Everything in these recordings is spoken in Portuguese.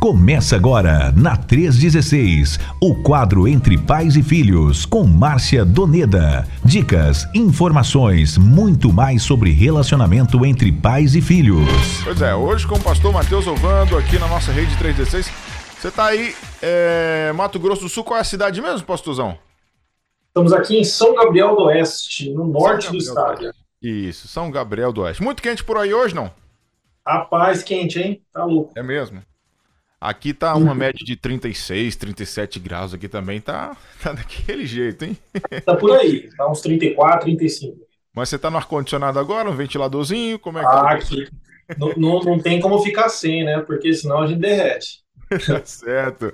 Começa agora, na 316, o quadro Entre Pais e Filhos, com Márcia Doneda. Dicas, informações, muito mais sobre relacionamento entre pais e filhos. Pois é, hoje com o pastor Matheus Ovando, aqui na nossa rede 316. Você tá aí, é, Mato Grosso do Sul, qual é a cidade mesmo, pastorzão? Estamos aqui em São Gabriel do Oeste, no norte do estado. Isso, São Gabriel do Oeste. Muito quente por aí hoje, não? Rapaz, quente, hein? Tá louco. É mesmo. Aqui tá uma média de 36, 37 graus aqui também, tá, tá daquele jeito, hein? Tá por aí, tá uns 34, 35. Mas você tá no ar-condicionado agora, um ventiladorzinho, como é que ah, tá? aqui. Não, não, não tem como ficar sem, né? Porque senão a gente derrete. tá certo.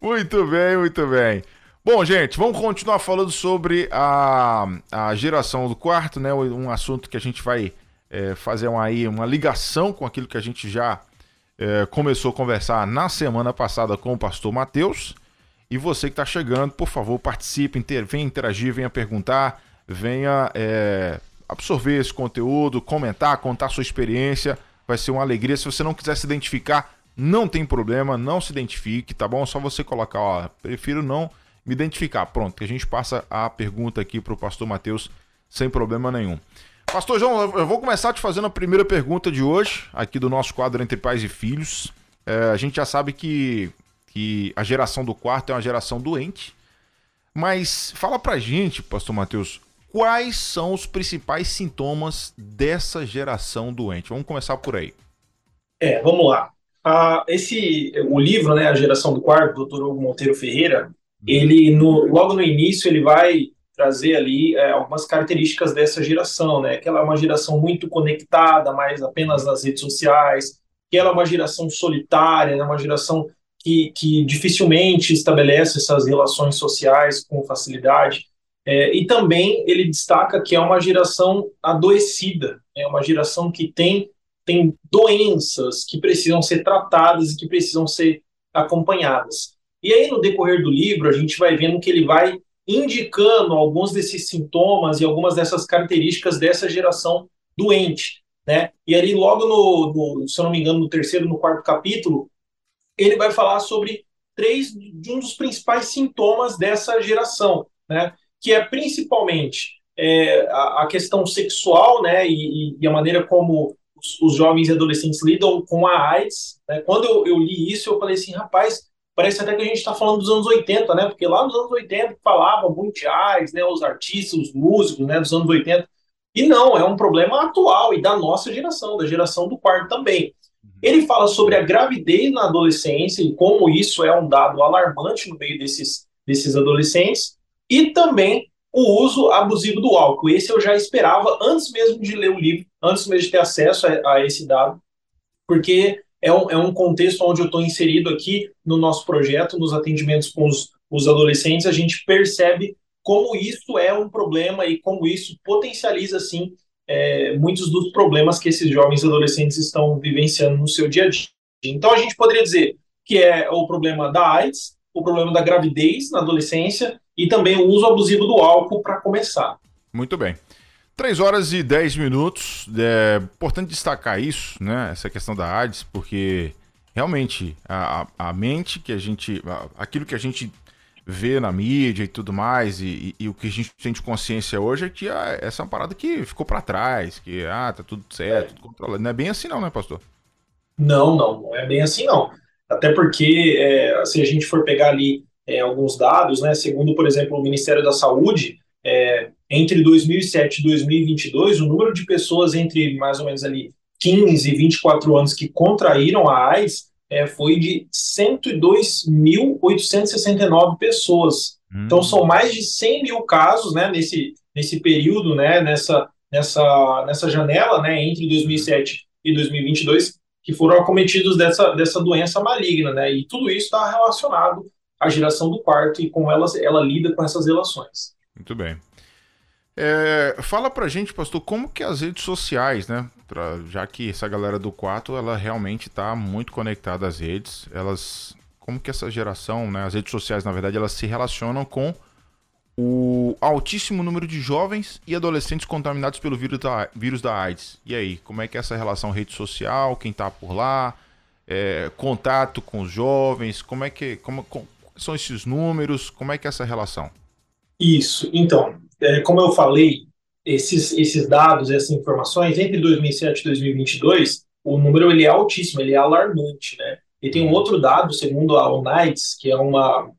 Muito bem, muito bem. Bom, gente, vamos continuar falando sobre a, a geração do quarto, né? Um assunto que a gente vai é, fazer uma, aí, uma ligação com aquilo que a gente já é, começou a conversar na semana passada com o pastor Matheus. E você que está chegando, por favor, participe, inter, venha interagir, venha perguntar, venha é, absorver esse conteúdo, comentar, contar sua experiência. Vai ser uma alegria. Se você não quiser se identificar, não tem problema, não se identifique, tá bom? Só você colocar, ó, prefiro não me identificar. Pronto, que a gente passa a pergunta aqui para o pastor Matheus sem problema nenhum. Pastor João, eu vou começar te fazendo a primeira pergunta de hoje, aqui do nosso quadro Entre Pais e Filhos. É, a gente já sabe que, que a geração do quarto é uma geração doente, mas fala pra gente, Pastor Matheus, quais são os principais sintomas dessa geração doente? Vamos começar por aí. É, vamos lá. Ah, esse, o livro, né, A Geração do Quarto, do Dr. Hugo Monteiro Ferreira, ele, no, logo no início, ele vai trazer ali é, algumas características dessa geração, né? Que ela é uma geração muito conectada, mais apenas nas redes sociais, que ela é uma geração solitária, né? uma geração que, que dificilmente estabelece essas relações sociais com facilidade. É, e também ele destaca que é uma geração adoecida, é uma geração que tem, tem doenças que precisam ser tratadas e que precisam ser acompanhadas. E aí, no decorrer do livro, a gente vai vendo que ele vai indicando alguns desses sintomas e algumas dessas características dessa geração doente, né? E ali logo no, no, se eu não me engano, no terceiro, no quarto capítulo, ele vai falar sobre três de um dos principais sintomas dessa geração, né? Que é principalmente é, a, a, questão sexual, né? E, e, a maneira como os, os, jovens e adolescentes lidam com a AIDS. Né? Quando eu, eu li isso, eu falei assim, rapaz, parece até que a gente está falando dos anos 80, né? Porque lá nos anos 80 falavam mundiais, né? Os artistas, os músicos, né? Dos anos 80. E não, é um problema atual e da nossa geração, da geração do quarto também. Uhum. Ele fala sobre a gravidez na adolescência e como isso é um dado alarmante no meio desses, desses adolescentes, e também o uso abusivo do álcool. Esse eu já esperava antes mesmo de ler o livro, antes mesmo de ter acesso a, a esse dado, porque é um, é um contexto onde eu estou inserido aqui no nosso projeto, nos atendimentos com os, os adolescentes, a gente percebe como isso é um problema e como isso potencializa, sim, é, muitos dos problemas que esses jovens adolescentes estão vivenciando no seu dia a dia. Então, a gente poderia dizer que é o problema da AIDS, o problema da gravidez na adolescência e também o uso abusivo do álcool para começar. Muito bem. 3 horas e 10 minutos. É importante destacar isso, né? Essa questão da AIDS, porque realmente a, a mente que a gente. aquilo que a gente vê na mídia e tudo mais, e, e, e o que a gente tem de consciência hoje é que ah, essa é uma parada que ficou para trás, que ah, tá tudo certo, tudo controlado. Não é bem assim, não, né, pastor? Não, não, não é bem assim, não. Até porque, é, se a gente for pegar ali é, alguns dados, né, segundo, por exemplo, o Ministério da Saúde, é, entre 2007 e 2022, o número de pessoas entre mais ou menos ali 15 e 24 anos que contraíram a AIDS é, foi de 102.869 pessoas. Hum. Então, são mais de 100 mil casos né, nesse, nesse período, né, nessa, nessa, nessa janela né, entre 2007 e 2022, que foram acometidos dessa, dessa doença maligna. Né, e tudo isso está relacionado à geração do quarto e como ela, ela lida com essas relações. Muito bem. É, fala pra gente, pastor, como que as redes sociais, né? Pra, já que essa galera do quarto, ela realmente tá muito conectada às redes, elas. Como que essa geração, né? As redes sociais, na verdade, elas se relacionam com o altíssimo número de jovens e adolescentes contaminados pelo vírus da, vírus da AIDS. E aí, como é que é essa relação rede social, quem tá por lá? é, contato com os jovens? Como é que como, como, são esses números? Como é que é essa relação? Isso. Então, é, como eu falei, esses, esses dados, essas informações, entre 2007 e 2022, o número ele é altíssimo, ele é alarmante, né? E tem um outro dado, segundo a UNAIDS, que é uma,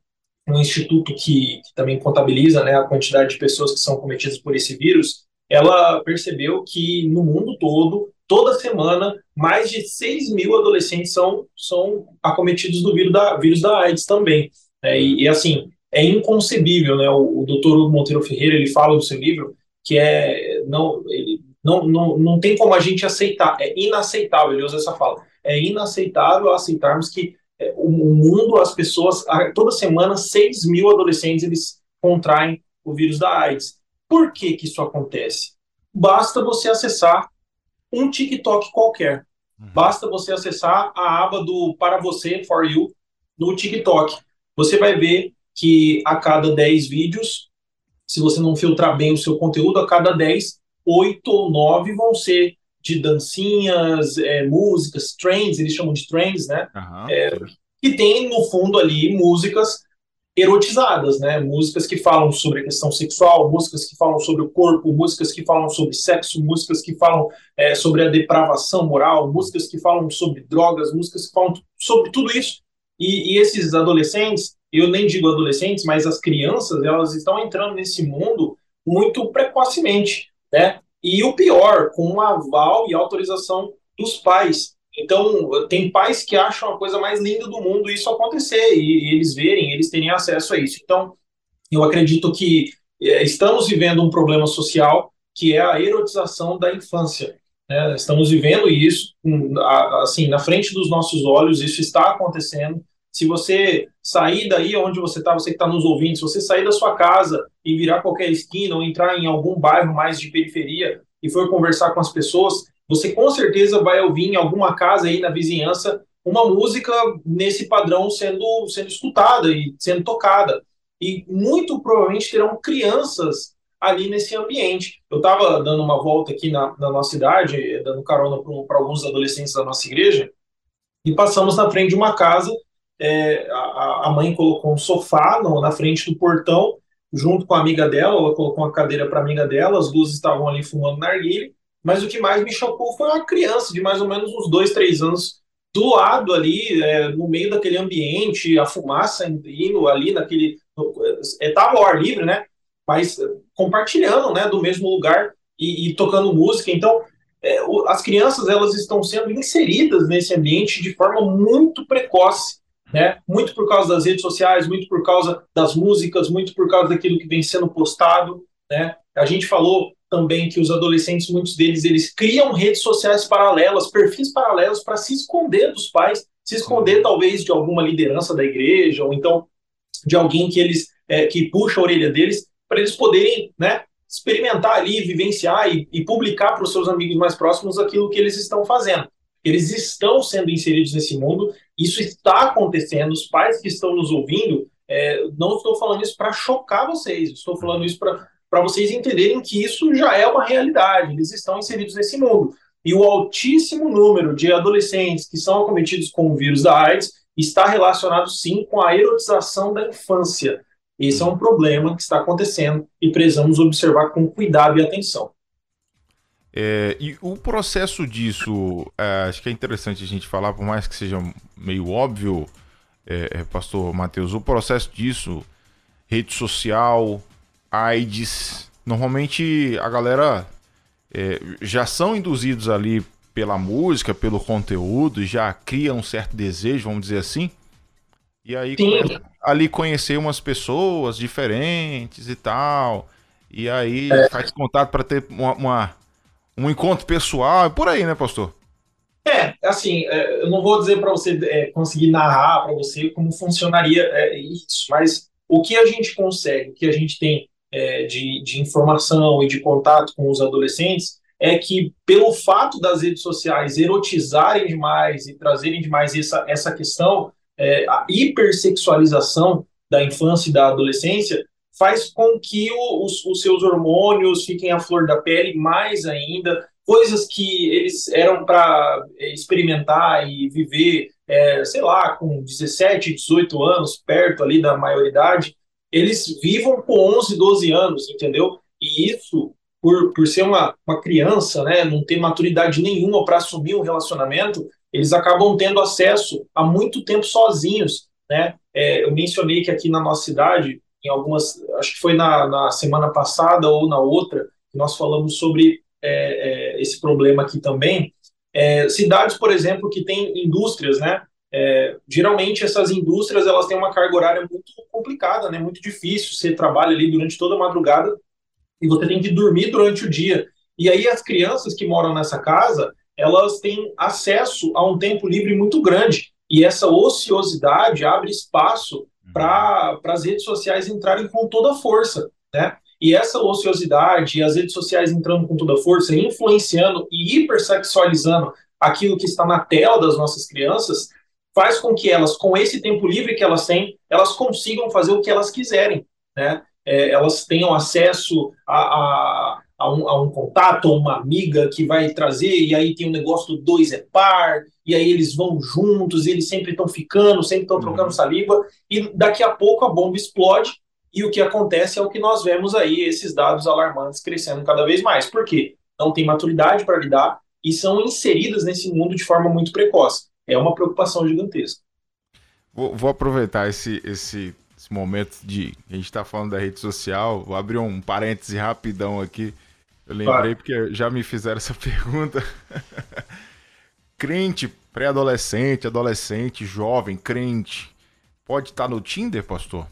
um instituto que, que, também contabiliza né, a quantidade de pessoas que são cometidas por esse vírus, ela percebeu que no mundo todo, toda semana, mais de 6 mil adolescentes são, são acometidos do vírus da, vírus da AIDS também. É, e, e, assim, é inconcebível, né? O, o doutor Monteiro Ferreira, ele fala no seu livro que é, não, ele, não, não, não tem como a gente aceitar, é inaceitável, ele usa essa fala, é inaceitável aceitarmos que é, o, o mundo, as pessoas, toda semana, 6 mil adolescentes, eles contraem o vírus da AIDS. Por que que isso acontece? Basta você acessar um TikTok qualquer. Uhum. Basta você acessar a aba do Para Você, For You, no TikTok. Você vai ver que a cada 10 vídeos, se você não filtrar bem o seu conteúdo, a cada 10, 8 ou 9 vão ser de dancinhas, é, músicas, trends, eles chamam de trends, né? Uhum, é, que tem, no fundo, ali músicas erotizadas, né? Músicas que falam sobre a questão sexual, músicas que falam sobre o corpo, músicas que falam sobre sexo, músicas que falam é, sobre a depravação moral, músicas que falam sobre drogas, músicas que falam sobre tudo isso. E, e esses adolescentes, eu nem digo adolescentes, mas as crianças, elas estão entrando nesse mundo muito precocemente, né? E o pior, com aval e autorização dos pais. Então, tem pais que acham a coisa mais linda do mundo isso acontecer e, e eles verem, eles terem acesso a isso. Então, eu acredito que é, estamos vivendo um problema social que é a erotização da infância. Né? Estamos vivendo isso, assim, na frente dos nossos olhos, isso está acontecendo. Se você sair daí onde você está, você que está nos ouvindo, se você sair da sua casa e virar qualquer esquina ou entrar em algum bairro mais de periferia e for conversar com as pessoas, você com certeza vai ouvir em alguma casa aí na vizinhança uma música nesse padrão sendo, sendo escutada e sendo tocada. E muito provavelmente terão crianças ali nesse ambiente. Eu estava dando uma volta aqui na, na nossa cidade, dando carona para alguns adolescentes da nossa igreja, e passamos na frente de uma casa. É, a, a, mãe colocou um sofá no, na frente do portão, junto com a amiga dela, ela colocou uma cadeira para a amiga dela, as duas estavam ali fumando narguilha, mas o que mais me chocou foi uma criança de mais ou menos uns dois, três anos do lado ali, é, no meio daquele ambiente, a fumaça indo ali naquele. Estava é, ao ar livre, né? Mas compartilhando, né, do mesmo lugar e, e tocando música. Então, é, as crianças elas estão sendo inseridas nesse ambiente de forma muito precoce, né? Muito por causa das redes sociais, muito por causa das músicas, muito por causa daquilo que vem sendo postado, né? A gente falou também que os adolescentes, muitos deles, eles criam redes sociais paralelas, perfis paralelos para se esconder dos pais, se esconder talvez de alguma liderança da igreja ou então de alguém que eles é, que puxa a orelha deles para eles poderem, né, experimentar ali, vivenciar e, e publicar para os seus amigos mais próximos aquilo que eles estão fazendo. Eles estão sendo inseridos nesse mundo, isso está acontecendo. Os pais que estão nos ouvindo, é, não estou falando isso para chocar vocês, estou falando isso para vocês entenderem que isso já é uma realidade, eles estão inseridos nesse mundo. E o altíssimo número de adolescentes que são acometidos com o vírus da AIDS está relacionado sim com a erotização da infância. Esse é um problema que está acontecendo e precisamos observar com cuidado e atenção. É, e o processo disso, é, acho que é interessante a gente falar, por mais que seja meio óbvio, é, é pastor Matheus, o processo disso, rede social, AIDS. Normalmente a galera é, já são induzidos ali pela música, pelo conteúdo, já cria um certo desejo, vamos dizer assim. E aí ali conhecer umas pessoas diferentes e tal. E aí é. faz contato para ter uma, uma, um encontro pessoal, por aí, né, pastor? É, assim, é, eu não vou dizer para você é, conseguir narrar para você como funcionaria é, isso, mas o que a gente consegue, o que a gente tem é, de, de informação e de contato com os adolescentes é que, pelo fato das redes sociais erotizarem demais e trazerem demais essa, essa questão, é, a hipersexualização da infância e da adolescência, faz com que o, os, os, seus hormônios fiquem à flor da pele mais ainda, coisas que eles eram para é, experimentar e viver, é, sei lá, com 17, 18 anos, perto ali da maioridade, eles vivam com 11, 12 anos, entendeu? E isso, por, por ser uma, uma criança, né, não ter maturidade nenhuma para assumir um relacionamento, eles acabam tendo acesso a muito tempo sozinhos, né? É, eu mencionei que aqui na nossa cidade, em algumas, acho que foi na, na semana passada ou na outra, nós falamos sobre é, é, esse problema aqui também. É, cidades, por exemplo, que têm indústrias, né? É, geralmente essas indústrias elas têm uma carga horária muito complicada, né? Muito difícil. Você trabalha ali durante toda a madrugada e você tem que dormir durante o dia. E aí as crianças que moram nessa casa, elas têm acesso a um tempo livre muito grande. E essa ociosidade abre espaço para as redes sociais entrarem com toda a força, né? E essa ociosidade as redes sociais entrando com toda a força, influenciando e hipersexualizando aquilo que está na tela das nossas crianças, faz com que elas, com esse tempo livre que elas têm, elas consigam fazer o que elas quiserem, né? É, elas tenham acesso a, a, a, um, a, um, contato, a uma amiga que vai trazer, e aí tem o um negócio do dois é par, e aí eles vão juntos, eles sempre estão ficando, sempre estão trocando uhum. saliva, e daqui a pouco a bomba explode, e o que acontece é o que nós vemos aí, esses dados alarmantes crescendo cada vez mais. Por quê? Não tem maturidade para lidar e são inseridas nesse mundo de forma muito precoce. É uma preocupação gigantesca. Vou, vou aproveitar esse, esse, esse, momento de a gente está falando da rede social. Vou abrir um parêntese rapidão aqui. Eu lembrei claro. porque já me fizeram essa pergunta. Crente, pré-adolescente, adolescente, jovem, crente, pode estar no Tinder, pastor?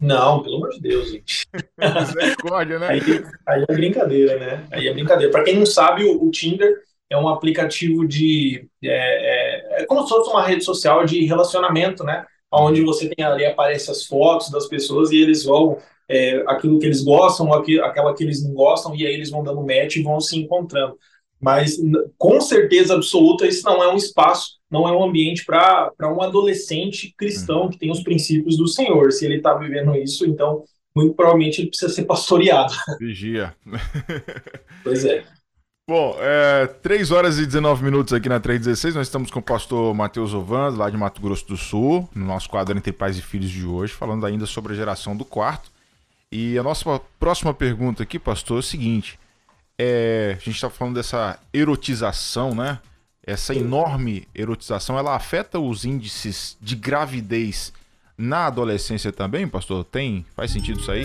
Não, pelo amor de Deus, gente. Misericórdia, né? Aí, aí, é brincadeira, né? Aí é brincadeira. Para quem não sabe, o, o, Tinder é um aplicativo de. É, é, é, como se fosse uma rede social de relacionamento, né? Onde você tem ali, aparece as fotos das pessoas e eles vão. É, aquilo que eles gostam, aquilo, aquela que eles não gostam, e aí eles vão dando match e vão se encontrando. Mas, com certeza absoluta, isso não é um espaço não é um ambiente para um adolescente cristão que tem os princípios do Senhor. Se ele está vivendo isso, então, muito provavelmente ele precisa ser pastoreado. Vigia. pois é. Bom, é, 3 horas e 19 minutos aqui na 316. Nós estamos com o pastor Matheus Ovando, lá de Mato Grosso do Sul, no nosso quadro Entre Pais e Filhos de hoje, falando ainda sobre a geração do quarto. E a nossa próxima pergunta aqui, pastor, é o seguinte: é, a gente está falando dessa erotização, né? essa enorme erotização, ela afeta os índices de gravidez na adolescência também, pastor? Tem? Faz sentido isso aí?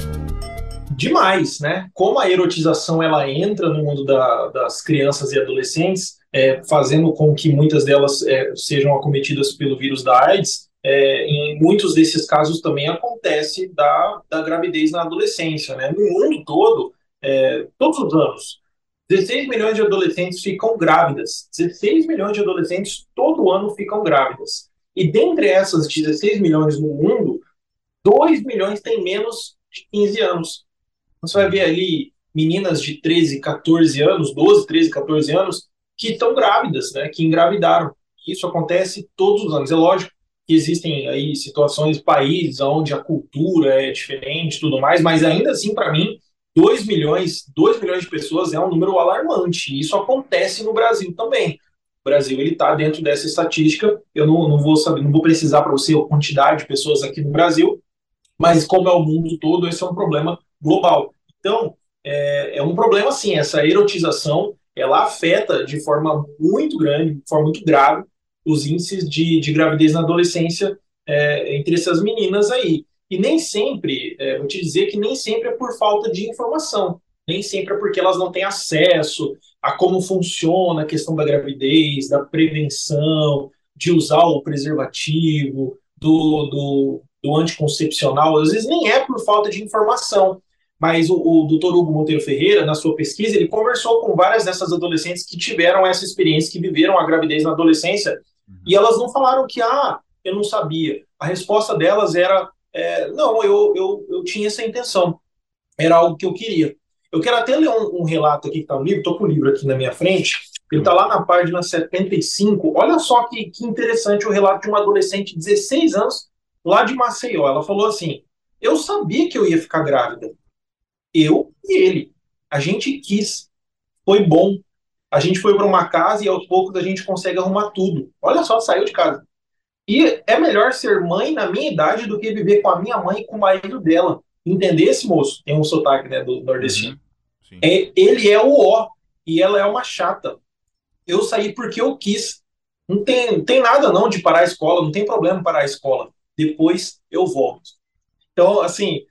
Demais, né? Como a erotização ela entra no mundo da, das crianças e adolescentes, é, fazendo com que muitas delas é, sejam acometidas pelo vírus da AIDS, é, em muitos desses casos também acontece da, da gravidez na adolescência, né? No mundo todo, é, todos os anos, 16 milhões de adolescentes ficam grávidas. 16 milhões de adolescentes todo ano ficam grávidas. E dentre essas 16 milhões no mundo, 2 milhões têm menos de 15 anos. Você vai ver ali meninas de 13, 14 anos, 12, 13, 14 anos, que estão grávidas, né, que engravidaram. Isso acontece todos os anos. É lógico que existem aí situações, países onde a cultura é diferente tudo mais, mas ainda assim, para mim, 2 milhões, 2 milhões de pessoas é um número alarmante. Isso acontece no Brasil também. O Brasil ele está dentro dessa estatística. Eu não, não vou saber, não vou precisar para você a quantidade de pessoas aqui no Brasil, mas como é o mundo todo, esse é um problema global. Então, é, é um problema sim, essa erotização, ela afeta de forma muito grande, de forma muito grave, os índices de, de gravidez na adolescência é, entre essas meninas aí. E nem sempre, é, vou te dizer que nem sempre é por falta de informação, nem sempre é porque elas não têm acesso a como funciona a questão da gravidez, da prevenção, de usar o preservativo, do, do, do anticoncepcional, às vezes nem é por falta de informação. Mas o, o doutor Hugo Monteiro Ferreira, na sua pesquisa, ele conversou com várias dessas adolescentes que tiveram essa experiência, que viveram a gravidez na adolescência, uhum. e elas não falaram que, ah, eu não sabia. A resposta delas era é, não, eu, eu, eu tinha essa intenção. Era algo que eu queria. Eu quero até ler um, um relato aqui que está no livro, estou com o livro aqui na minha frente. Ele está lá na página 75. Olha só que, que interessante o relato de uma adolescente de 16 anos, lá de Maceió. Ela falou assim: Eu sabia que eu ia ficar grávida. Eu e ele. A gente quis. Foi bom. A gente foi para uma casa e aos poucos a gente consegue arrumar tudo. Olha só, saiu de casa. E é melhor ser mãe na minha idade do que viver com a minha mãe e com o marido dela. Entender esse moço? Tem um sotaque né, do nordestino. Uhum. É, ele é o ó e ela é uma chata. Eu saí porque eu quis. Não tem, não tem nada não de parar a escola, não tem problema parar a escola. Depois eu volto. Então, assim,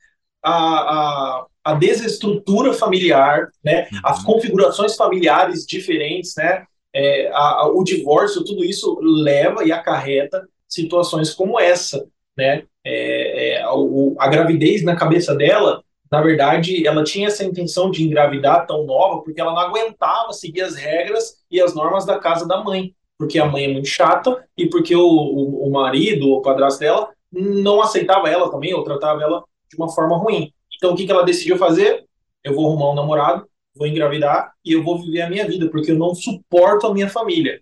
a, a, a desestrutura familiar, né, uhum. as configurações familiares diferentes, né, é, a, o divórcio, tudo isso leva e acarreta situações como essa, né? É, é, a, a, gravidez na cabeça dela, na verdade, ela tinha essa intenção de engravidar tão nova porque ela não aguentava seguir as regras e as normas da casa da mãe, porque a mãe é muito chata e porque o, o, o marido, o padrasto dela, não aceitava ela também ou tratava ela de uma forma ruim. Então, o que, que ela decidiu fazer? Eu vou arrumar um namorado, vou engravidar e eu vou viver a minha vida, porque eu não suporto a minha família.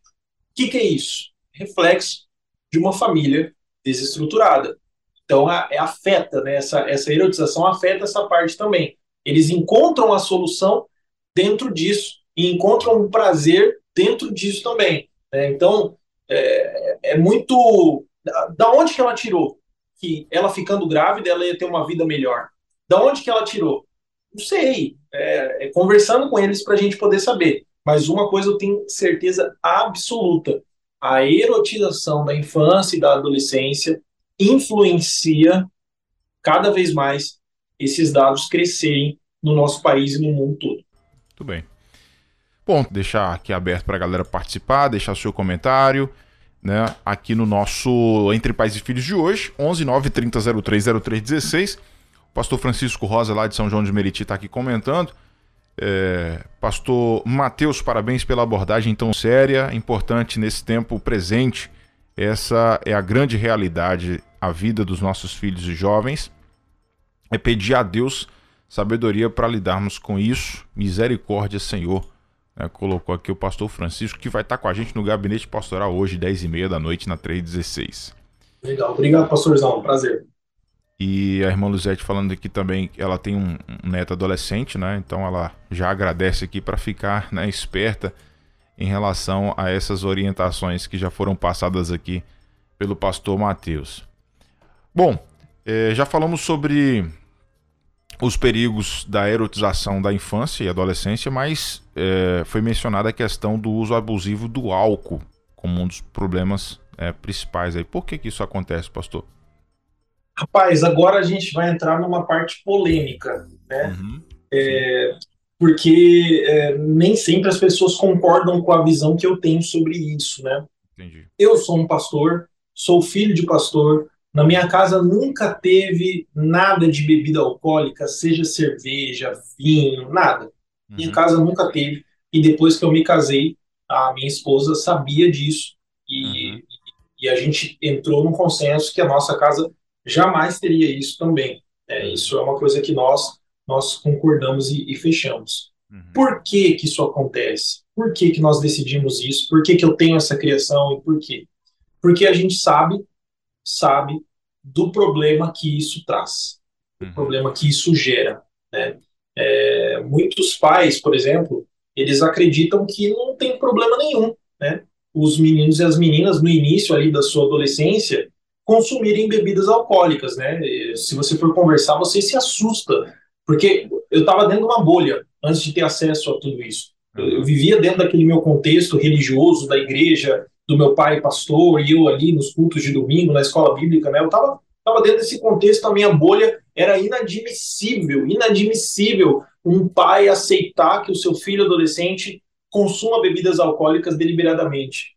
O que, que é isso? Reflexo de uma família desestruturada. Então, a, é, afeta, né? essa, essa erotização afeta essa parte também. Eles encontram a solução dentro disso e encontram um prazer dentro disso também. Né? Então, é, é muito. Da, da onde que ela tirou? Que ela ficando grávida, ela ia ter uma vida melhor. Da onde que ela tirou? Não sei. É, é conversando com eles para a gente poder saber. Mas uma coisa eu tenho certeza absoluta: a erotização da infância e da adolescência influencia cada vez mais esses dados crescerem no nosso país e no mundo todo. Muito bem. Bom, deixar aqui aberto para a galera participar, deixar seu comentário, né, aqui no nosso Entre Pais e Filhos de hoje, 11 9 30 03 03 16. O pastor Francisco Rosa, lá de São João de Meriti, está aqui comentando. É, pastor Mateus, parabéns pela abordagem tão séria, importante nesse tempo presente. Essa é a grande realidade, a vida dos nossos filhos e jovens. É pedir a Deus sabedoria para lidarmos com isso. Misericórdia, Senhor. É, colocou aqui o pastor Francisco, que vai estar com a gente no gabinete pastoral hoje, 10h30 da noite, na 316. Legal, obrigado, pastorzão. Prazer. E a irmã Luzete falando aqui também, ela tem um, neto adolescente, né? Então ela já agradece aqui para ficar né, esperta em relação a essas orientações que já foram passadas aqui pelo pastor Mateus. Bom, é, já falamos sobre os perigos da erotização da infância e adolescência, mas é, foi mencionada a questão do uso abusivo do álcool como um dos problemas é, principais aí. Por que, que isso acontece, pastor? Rapaz, agora a gente vai entrar numa parte polêmica, né? Uhum. É, porque é, nem sempre as pessoas concordam com a visão que eu tenho sobre isso, né? Entendi. Eu sou um pastor, sou filho de pastor. Na minha casa nunca teve nada de bebida alcoólica, seja cerveja, vinho, nada. Uhum. Minha casa nunca teve. E depois que eu me casei, a minha esposa sabia disso. E, uhum. e a gente entrou num consenso que a nossa casa jamais teria isso também. É, isso é uma coisa que nós nós concordamos e, e fechamos. Uhum. Por que que isso acontece? Por que que nós decidimos isso? Por que que eu tenho essa criação e por quê? Porque a gente sabe sabe do problema que isso traz, do uhum. problema que isso gera. Né? É, muitos pais, por exemplo, eles acreditam que não tem problema nenhum, né? Os meninos e as meninas no início ali da sua adolescência, consumirem bebidas alcoólicas, né? Se você for conversar, você se assusta, porque eu estava dentro de uma bolha antes de ter acesso a tudo isso. Eu, eu, vivia dentro daquele meu contexto religioso da igreja, do meu pai pastor e eu ali nos cultos de domingo na escola bíblica, né? Eu estava tava dentro desse contexto, a minha bolha era inadmissível, inadmissível um pai aceitar que o seu filho adolescente consuma bebidas alcoólicas deliberadamente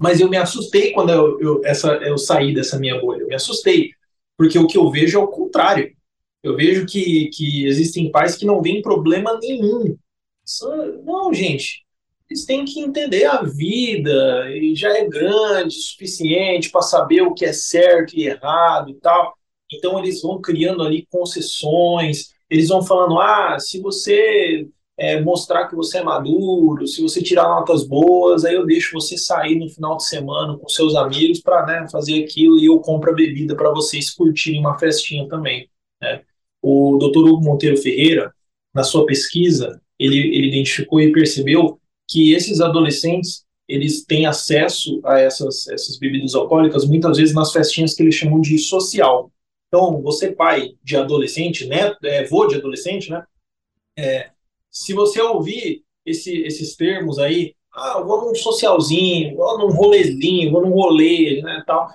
mas eu me assustei quando eu, eu, essa, eu saí dessa minha bolha. Eu me assustei, porque o que eu vejo é o contrário. Eu vejo que, que existem pais que não veem problema nenhum. Não, gente, eles têm que entender a vida, e já é grande o suficiente para saber o que é certo e errado e tal. Então eles vão criando ali concessões, eles vão falando: ah, se você é, mostrar que você é maduro, se você tirar notas boas, aí eu deixo você sair no final de semana com seus amigos para né, fazer aquilo e eu compro a bebida para vocês curtirem uma festinha também. Né? O Dr. Hugo Monteiro Ferreira, na sua pesquisa, ele, ele identificou e percebeu que esses adolescentes eles têm acesso a essas, essas bebidas alcoólicas muitas vezes nas festinhas que eles chamam de social. Então, você pai de adolescente, né, é, vô de adolescente, né, é, se você ouvir esse, esses termos aí, ah, vou num socialzinho, vou num rolezinho, vou num rolê, né, tal,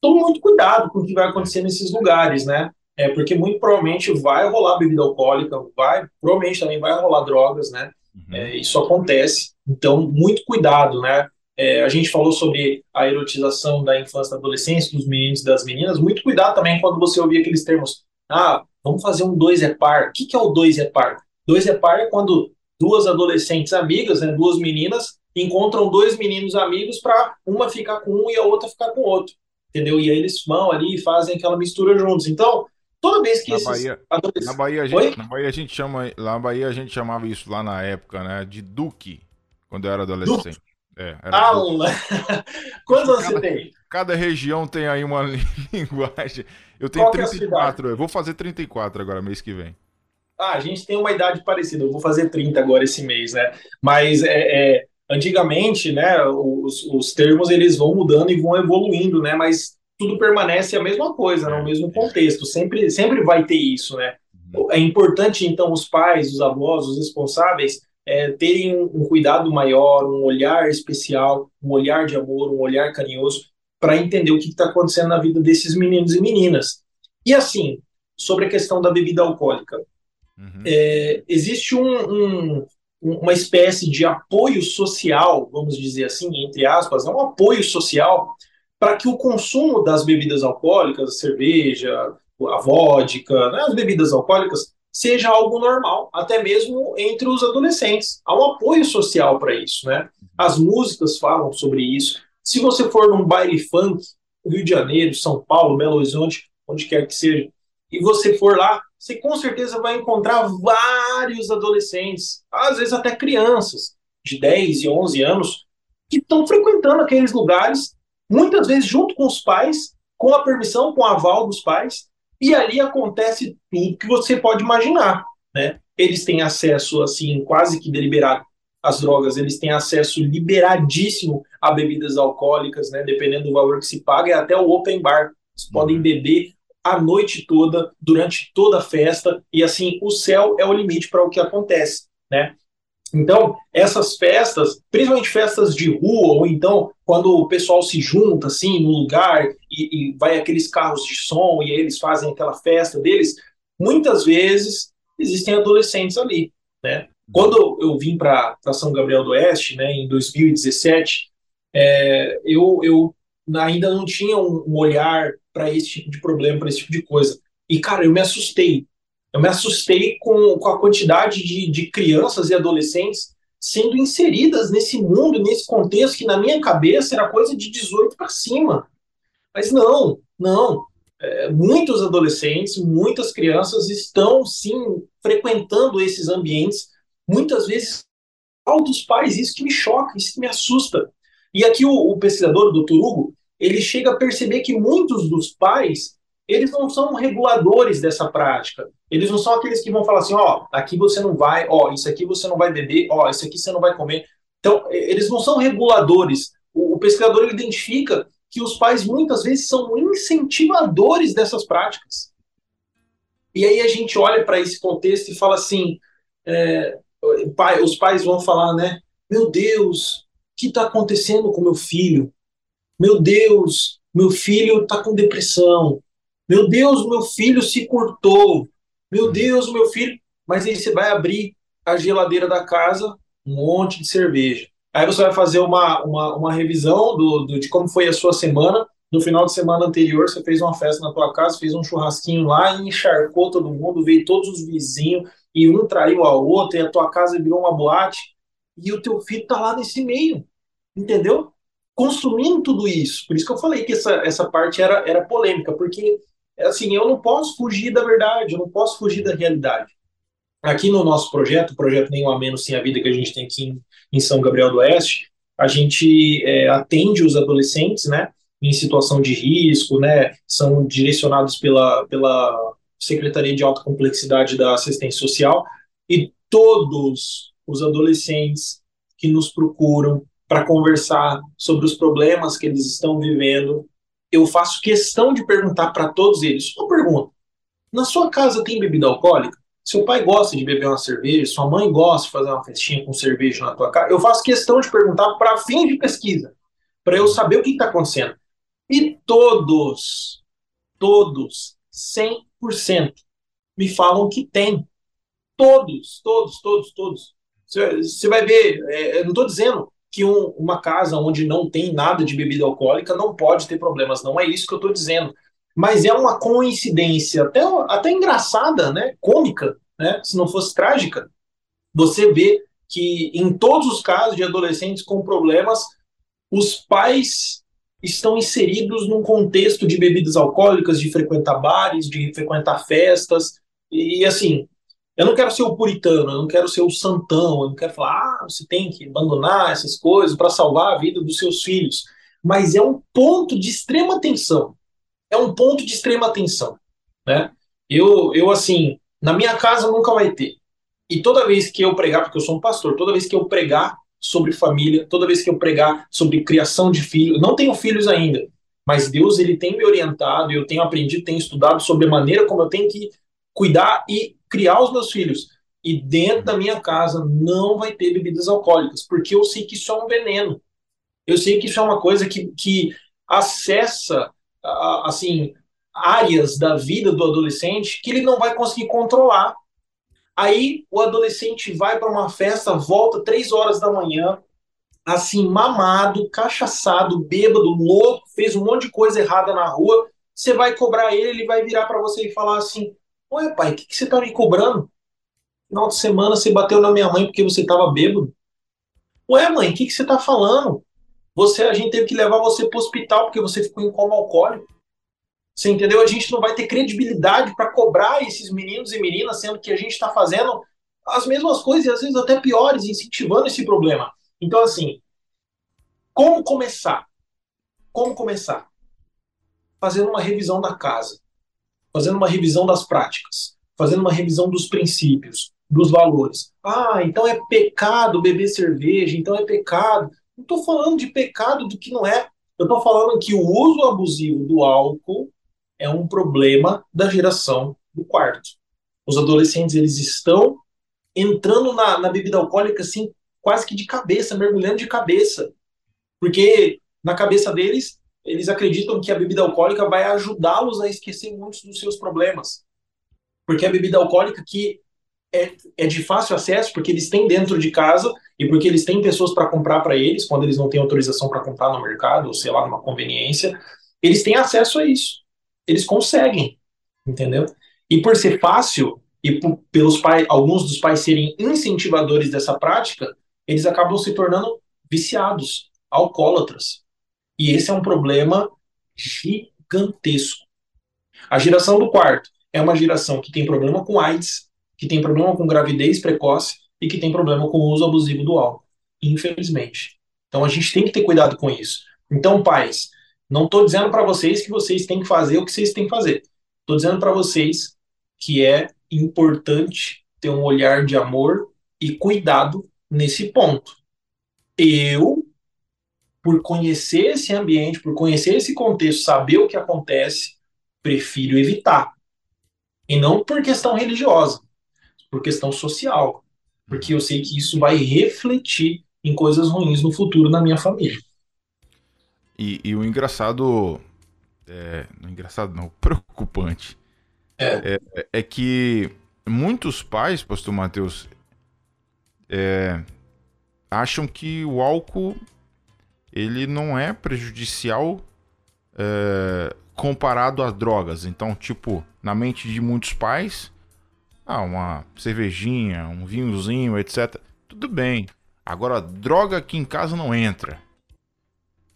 tome muito cuidado com o que vai acontecer nesses lugares, né, é, porque muito provavelmente vai rolar bebida alcoólica, vai, provavelmente também vai rolar drogas, né, uhum. é, isso acontece, então muito cuidado, né, é, a gente falou sobre a erotização da infância e da adolescência, dos meninos e das meninas. Muito cuidado também quando você ouvir aqueles termos. Ah, vamos fazer um dois é par. O que, que é o dois é par? Dois é par é quando duas adolescentes amigas, né, duas meninas, encontram dois meninos amigos para uma ficar com um e a outra ficar com o outro. Entendeu? E aí eles vão ali e fazem aquela mistura juntos. Então, toda vez que na esses Bahia, adolescentes... na Bahia, a gente, na Bahia a gente chama, lá na Bahia a gente chamava isso lá na época, né, de Duque, quando eu era adolescente. Duque. É, Aula! Quantos anos você tem? Cada região tem aí uma linguagem. Eu tenho Qual 34, é eu vou fazer 34 agora, mês que vem. Ah, a gente tem uma idade parecida, eu vou fazer 30 agora esse mês, né? Mas é, é antigamente, né, os, os termos eles vão mudando e vão evoluindo, né? Mas tudo permanece a mesma coisa, no mesmo contexto. Sempre, sempre vai ter isso, né? Uhum. É importante, então, os pais, os avós, os responsáveis é, terem um cuidado maior, um olhar especial, um olhar de amor, um olhar carinhoso, para entender o que está acontecendo na vida desses meninos e meninas. E assim, sobre a questão da bebida alcoólica, uhum. é, existe um, um, uma espécie de apoio social, vamos dizer assim, entre aspas, é um apoio social para que o consumo das bebidas alcoólicas, a cerveja, a vodka, né, as bebidas alcoólicas, seja algo normal, até mesmo entre os adolescentes. Há um apoio social para isso, né? As músicas falam sobre isso. Se você for num baile funk, Rio de Janeiro, São Paulo, Belo Horizonte, onde quer que seja, e você for lá, você com certeza vai encontrar vários adolescentes, às vezes até crianças de 10 e 11 anos, que estão frequentando aqueles lugares, muitas vezes junto com os pais, com a permissão, com o aval dos pais, e ali acontece tudo que você pode imaginar, né? Eles têm acesso, assim, quase que deliberado às drogas, eles têm acesso liberadíssimo a bebidas alcoólicas, né? Dependendo do valor que se paga, e até o open bar. Eles uhum. podem beber a noite toda, durante toda a festa, e assim, o céu é o limite para o que acontece, né? Então, essas festas, principalmente festas de rua, ou então quando o pessoal se junta assim no lugar e, e vai aqueles carros de som e eles fazem aquela festa deles, muitas vezes existem adolescentes ali, né? Quando eu vim para São Gabriel do Oeste, né, em 2017, é, eu, eu ainda não tinha um, um olhar para esse tipo de problema, para esse tipo de coisa. E, cara, eu me assustei eu me assustei com, com a quantidade de, de crianças e adolescentes sendo inseridas nesse mundo, nesse contexto que na minha cabeça era coisa de 18 para cima. Mas não, não. É, muitos adolescentes, muitas crianças estão sim frequentando esses ambientes, muitas vezes dos pais, isso que me choca, isso que me assusta. E aqui o, o pesquisador, o Dr. Hugo, ele chega a perceber que muitos dos pais eles não são reguladores dessa prática. Eles não são aqueles que vão falar assim, ó, aqui você não vai, ó, isso aqui você não vai beber, ó, isso aqui você não vai comer. Então, eles não são reguladores. O, o pesquisador identifica que os pais muitas vezes são incentivadores dessas práticas. E aí a gente olha para esse contexto e fala assim, é, pai, os pais vão falar, né? Meu Deus, o que está acontecendo com meu filho? Meu Deus, meu filho está com depressão. Meu Deus, meu filho se cortou. Meu. Deus, meu filho. Mas aí você vai abrir a geladeira da casa, um monte de cerveja. Aí você vai fazer uma, uma, uma revisão do, do, de como foi a sua semana. No final de semana anterior, você fez uma festa na tua casa, fez um churrasquinho lá encharcou todo mundo, veio todos os vizinhos, e um traiu a outra, e a tua casa virou uma boate, e o teu filho tá lá nesse meio, entendeu? Consumindo tudo isso. Por isso que eu falei que essa, essa parte era, era polêmica, porque assim, eu não posso fugir da verdade, eu não posso fugir da realidade. Aqui no nosso projeto, o projeto Nenhum a Menos Sem a Vida que a gente tem aqui em, em São Gabriel do Oeste, a gente é, atende os adolescentes, né, em situação de risco, né, são direcionados pela, pela Secretaria de Alta Complexidade da Assistência Social, e todos os adolescentes que nos procuram para conversar sobre os problemas que eles estão vivendo. Eu faço questão de perguntar para todos eles. Uma pergunta: na sua casa tem bebida alcoólica? Seu pai gosta de beber uma cerveja, sua mãe gosta de fazer uma festinha com cerveja na tua casa. Eu faço questão de perguntar para fim de pesquisa, para eu saber o que está acontecendo. E todos, todos, 100%, me falam que tem. Todos, todos, todos, todos. Você vai ver, é, eu não estou dizendo que um, uma casa onde não tem nada de bebida alcoólica não pode ter problemas, não é isso que eu estou dizendo. Mas é uma coincidência até, até engraçada, né? cômica, né? se não fosse trágica. Você vê que em todos os casos de adolescentes com problemas, os pais estão inseridos num contexto de bebidas alcoólicas, de frequentar bares, de frequentar festas, e assim, eu não quero ser o puritano, eu não quero ser o santão, eu não quero falar, ah, você tem que abandonar essas coisas para salvar a vida dos seus filhos. Mas é um ponto de extrema atenção. É um ponto de extrema atenção. Né? Eu, eu, assim, na minha casa nunca vai ter. E toda vez que eu pregar, porque eu sou um pastor, toda vez que eu pregar sobre família, toda vez que eu pregar sobre criação de filhos, não tenho filhos ainda, mas Deus ele tem me orientado, eu tenho aprendido, tenho estudado sobre a maneira como eu tenho que cuidar e criar os meus filhos. E dentro da minha casa não vai ter bebidas alcoólicas, porque eu sei que isso é um veneno. Eu sei que isso é uma coisa que, que acessa, assim, áreas da vida do adolescente que ele não vai conseguir controlar. Aí o adolescente vai para uma festa, volta três horas da manhã, assim, mamado, cachaçado, bêbado, louco, fez um monte de coisa errada na rua. Você vai cobrar ele, ele vai virar para você e falar assim: Ué, pai, o que, que você tá me cobrando? Final de semana você bateu na minha mãe porque você tava bêbado. Ué, mãe, o que, que você tá falando? Você, a gente teve que levar você pro hospital porque você ficou em coma alcoólico. Você entendeu? A gente não vai ter credibilidade para cobrar esses meninos e meninas, sendo que a gente está fazendo as mesmas coisas e às vezes até piores, incentivando esse problema. Então, assim, como começar? Como começar? Fazendo uma revisão da casa fazendo uma revisão das práticas, fazendo uma revisão dos princípios, dos valores. Ah, então é pecado beber cerveja, então é pecado. Não estou falando de pecado do que não é. Eu estou falando que o uso abusivo do álcool é um problema da geração do quarto. Os adolescentes eles estão entrando na, na bebida alcoólica assim, quase que de cabeça, mergulhando de cabeça. Porque na cabeça deles eles acreditam que a bebida alcoólica vai ajudá-los a esquecer muitos dos seus problemas. Porque a bebida alcoólica que é, é de fácil acesso, porque eles têm dentro de casa e porque eles têm pessoas para comprar para eles, quando eles não têm autorização para comprar no mercado, ou sei lá, numa conveniência, eles têm acesso a isso. Eles conseguem, entendeu? E por ser fácil, e por, pelos pais, alguns dos pais serem incentivadores dessa prática, eles acabam se tornando viciados, alcoólatras. E esse é um problema gigantesco. A geração do quarto é uma geração que tem problema com AIDS, que tem problema com gravidez precoce e que tem problema com o uso abusivo do álcool, infelizmente. Então a gente tem que ter cuidado com isso. Então, pais, não estou dizendo para vocês que vocês têm que fazer o que vocês têm que fazer. Estou dizendo para vocês que é importante ter um olhar de amor e cuidado nesse ponto. Eu por conhecer esse ambiente, por conhecer esse contexto, saber o que acontece, prefiro evitar. E não por questão religiosa, por questão social. Porque eu sei que isso vai refletir em coisas ruins no futuro na minha família. E, e o engraçado. É, não engraçado, não, preocupante. É. é, é que muitos pais, pastor Mateus, é, acham que o álcool ele não é prejudicial é, comparado às drogas. Então, tipo, na mente de muitos pais, ah, uma cervejinha, um vinhozinho, etc. Tudo bem. Agora, droga aqui em casa não entra.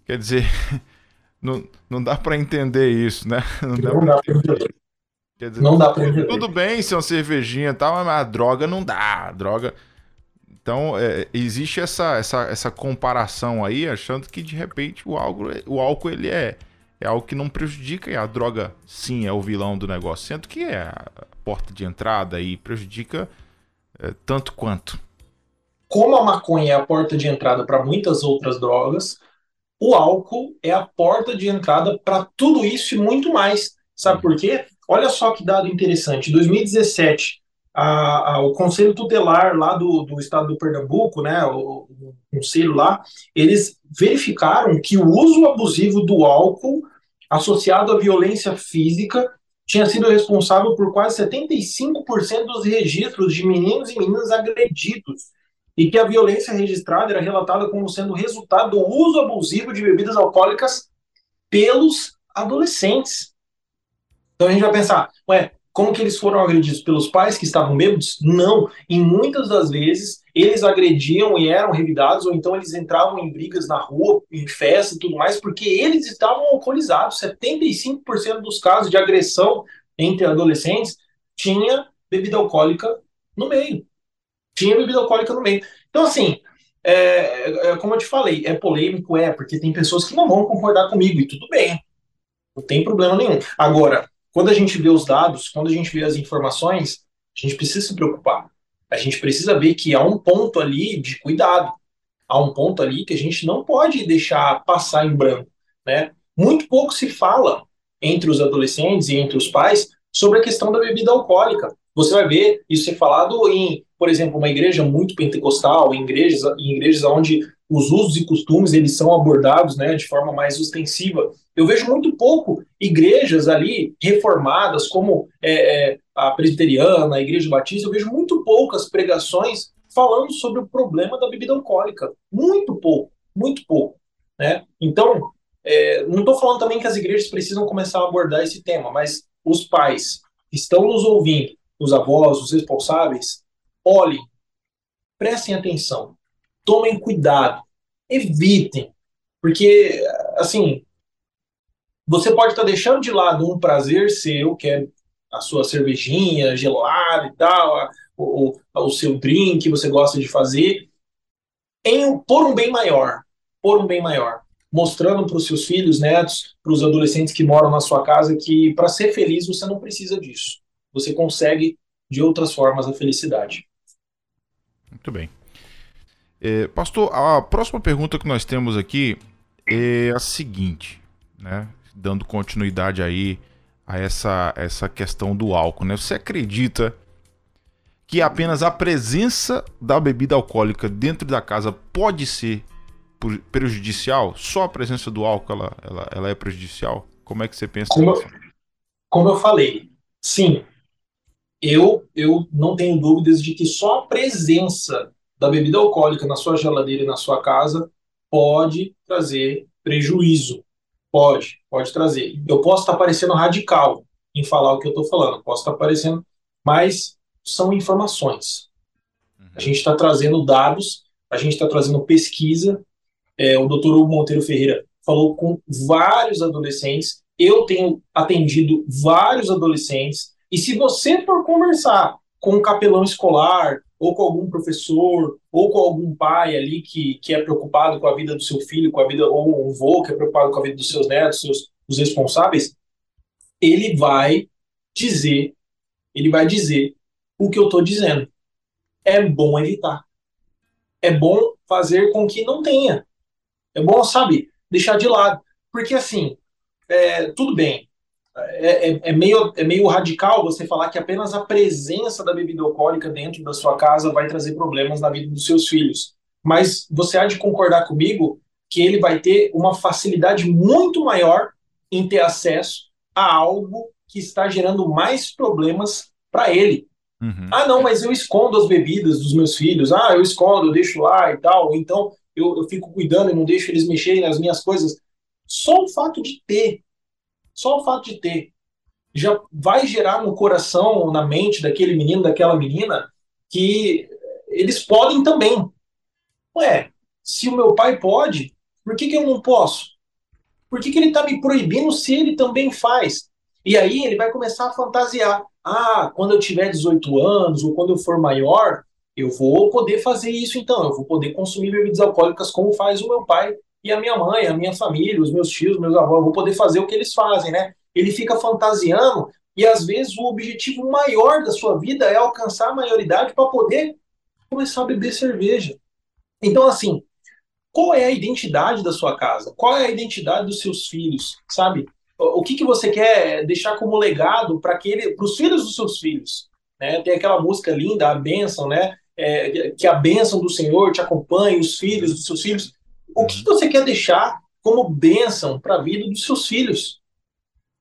Quer dizer, não, não dá para entender isso, né? Não dá, pra entender. Quer dizer, não dá pra entender. Tudo bem se é uma cervejinha e tal, mas a droga não dá. A droga então, é, existe essa, essa, essa comparação aí, achando que de repente o álcool, o álcool ele é, é algo que não prejudica e a droga, sim, é o vilão do negócio, sendo que é a porta de entrada e prejudica é, tanto quanto. como a maconha é a porta de entrada para muitas outras drogas, o álcool é a porta de entrada para tudo isso e muito mais. Sabe por quê? Olha só que dado interessante. Em 2017, a, a, o Conselho Tutelar lá do, do estado do Pernambuco, né, o, o conselho lá, eles verificaram que o uso abusivo do álcool associado à violência física tinha sido responsável por quase 75% dos registros de meninos e meninas agredidos e que a violência registrada era relatada como sendo resultado do uso abusivo de bebidas alcoólicas pelos adolescentes. Então a gente vai pensar, ué, como que eles foram agredidos? Pelos pais que estavam bêbados? Não. Em muitas das vezes, eles agrediam e eram revidados, ou então eles entravam em brigas na rua, em festa e tudo mais, porque eles estavam alcoolizados. 75% dos casos de agressão entre adolescentes tinha bebida alcoólica no meio. Tinha bebida alcoólica no meio. Então, assim, é, é, como eu te falei, é polêmico, é, porque tem pessoas que não vão concordar comigo, e tudo bem. Não tem problema nenhum. Agora, quando a gente vê os dados, quando a gente vê as informações, a gente precisa se preocupar. A gente precisa ver que há um ponto ali de cuidado. Há um ponto ali que a gente não pode deixar passar em branco, né? Muito pouco se fala entre os adolescentes e entre os pais sobre a questão da bebida alcoólica. Você vai ver isso ser falado em, por exemplo, uma igreja muito pentecostal, em igrejas, em igrejas onde os usos e costumes eles são abordados né, de forma mais ostensiva. Eu vejo muito pouco igrejas ali reformadas, como é, é, a presbiteriana, a igreja batista, eu vejo muito poucas pregações falando sobre o problema da bebida alcoólica. Muito pouco, muito pouco. Né? Então, é, não estou falando também que as igrejas precisam começar a abordar esse tema, mas os pais estão nos ouvindo, os avós, os responsáveis, olhem, prestem atenção, tomem cuidado, evitem, porque, assim, você pode estar deixando de lado um prazer seu, que é a sua cervejinha gelada e tal, o, o, seu drink que você gosta de fazer, em, por um bem maior, por um bem maior, mostrando para os seus filhos, netos, para os adolescentes que moram na sua casa que para ser feliz você não precisa disso. Você consegue de outras formas a felicidade. Muito bem. É, pastor, a próxima pergunta que nós temos aqui é a seguinte, né? Dando continuidade aí a essa, essa questão do álcool, né? Você acredita que apenas a presença da bebida alcoólica dentro da casa pode ser prejudicial? Só a presença do álcool ela, ela, ela é prejudicial? Como é que você pensa como? Como eu falei, sim. Eu, eu não tenho dúvidas de que só a presença da bebida alcoólica na sua geladeira e na sua casa pode trazer prejuízo. Pode, pode trazer. Eu posso estar parecendo radical em falar o que eu estou falando, posso estar parecendo, mas são informações. A gente está trazendo dados, a gente está trazendo pesquisa. É, o doutor Hugo Monteiro Ferreira falou com vários adolescentes. Eu tenho atendido vários adolescentes. E se você for conversar com um capelão escolar, ou com algum professor, ou com algum pai ali que, que é preocupado com a vida do seu filho, com a vida, ou um avô que é preocupado com a vida dos seus netos, seus, os responsáveis, ele vai dizer, ele vai dizer o que eu estou dizendo. É bom evitar. É bom fazer com que não tenha. É bom, sabe, deixar de lado. Porque assim, é, tudo bem, é, é, é, meio, é meio radical você falar que apenas a presença da bebida alcoólica dentro da sua casa vai trazer problemas na vida dos seus filhos. Mas você há de concordar comigo que ele vai ter uma facilidade muito maior em ter acesso a algo que está gerando mais problemas para ele. Uhum. Ah, não, mas eu escondo as bebidas dos meus filhos. Ah, eu escondo, eu deixo lá e tal. Então eu, eu fico cuidando e não deixo eles mexerem nas minhas coisas. Só o fato de ter só o fato de ter já vai gerar no coração, na mente daquele menino, daquela menina, que eles podem também. Ué, se o meu pai pode, por que, que eu não posso? Por que, que ele está me proibindo se ele também faz? E aí ele vai começar a fantasiar. Ah, quando eu tiver 18 anos, ou quando eu for maior, eu vou poder fazer isso então. Eu vou poder consumir bebidas alcoólicas como faz o meu pai e a minha mãe, a minha família, os meus tios, meus avós, vou poder fazer o que eles fazem, né? Ele fica fantasiando e às vezes o objetivo maior da sua vida é alcançar a maioridade para poder começar a beber cerveja. Então, assim, qual é a identidade da sua casa? Qual é a identidade dos seus filhos, sabe? O que, que você quer deixar como legado para os filhos dos seus filhos? Né? Tem aquela música linda, a bênção, né? É, que a bênção do Senhor te acompanhe, os filhos dos seus filhos. O que você quer deixar como bênção para a vida dos seus filhos?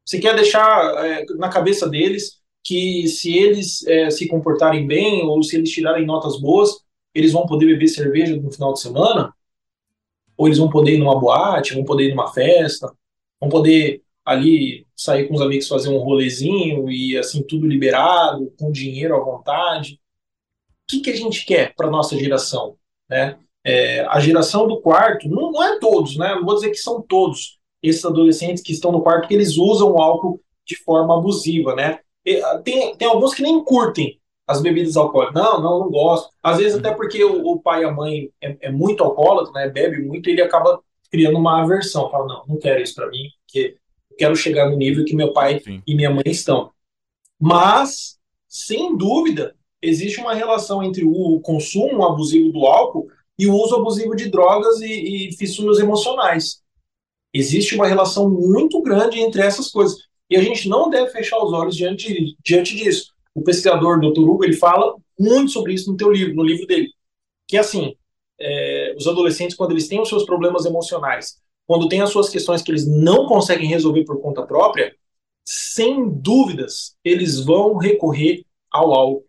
Você quer deixar é, na cabeça deles que se eles é, se comportarem bem ou se eles tirarem notas boas, eles vão poder beber cerveja no final de semana? Ou eles vão poder ir numa boate, vão poder ir numa festa, vão poder ali sair com os amigos fazer um rolezinho e assim tudo liberado, com dinheiro à vontade. O que, que a gente quer para nossa geração, né? É, a geração do quarto, não, não, é todos, né? Não vou dizer que são todos esses adolescentes que estão no quarto que eles usam o álcool de forma abusiva, né? E, ah, tem, tem alguns que nem curtem as bebidas alcoólicas. Não, não, não gosto. Às vezes até porque o, o pai e a mãe é, é, muito alcoólatra, né? Bebe muito, ele acaba criando uma aversão. Fala, não, não quero isso para mim, porque quero chegar no nível que meu pai Sim. e minha mãe estão. Mas, sem dúvida, existe uma relação entre o consumo abusivo do álcool e o uso abusivo de drogas e, e fissuras emocionais. Existe uma relação muito grande entre essas coisas. E a gente não deve fechar os olhos diante, diante disso. O pesquisador Dr. Hugo ele fala muito sobre isso no teu livro, no livro dele. Que assim, é, os adolescentes, quando eles têm os seus problemas emocionais, quando tem as suas questões que eles não conseguem resolver por conta própria, sem dúvidas, eles vão recorrer ao álcool.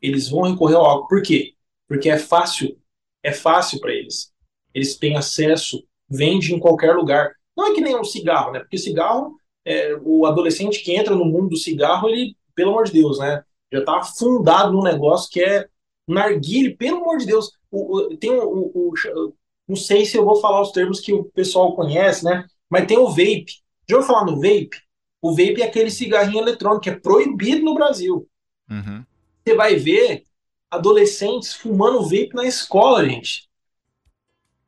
Eles vão recorrer ao álcool. Por quê? Porque é fácil. É fácil para eles. Eles têm acesso, vende em qualquer lugar. Não é que nem um cigarro, né? Porque cigarro, é, o adolescente que entra no mundo do cigarro, ele, pelo amor de Deus, né? Já está afundado num negócio que é narguile, pelo amor de Deus. O, o, tem o, o, não sei se eu vou falar os termos que o pessoal conhece, né? Mas tem o vape. Já ouviu falar no vape? O vape é aquele cigarrinho eletrônico que é proibido no Brasil. Uhum. Você vai ver adolescentes fumando vape na escola, gente.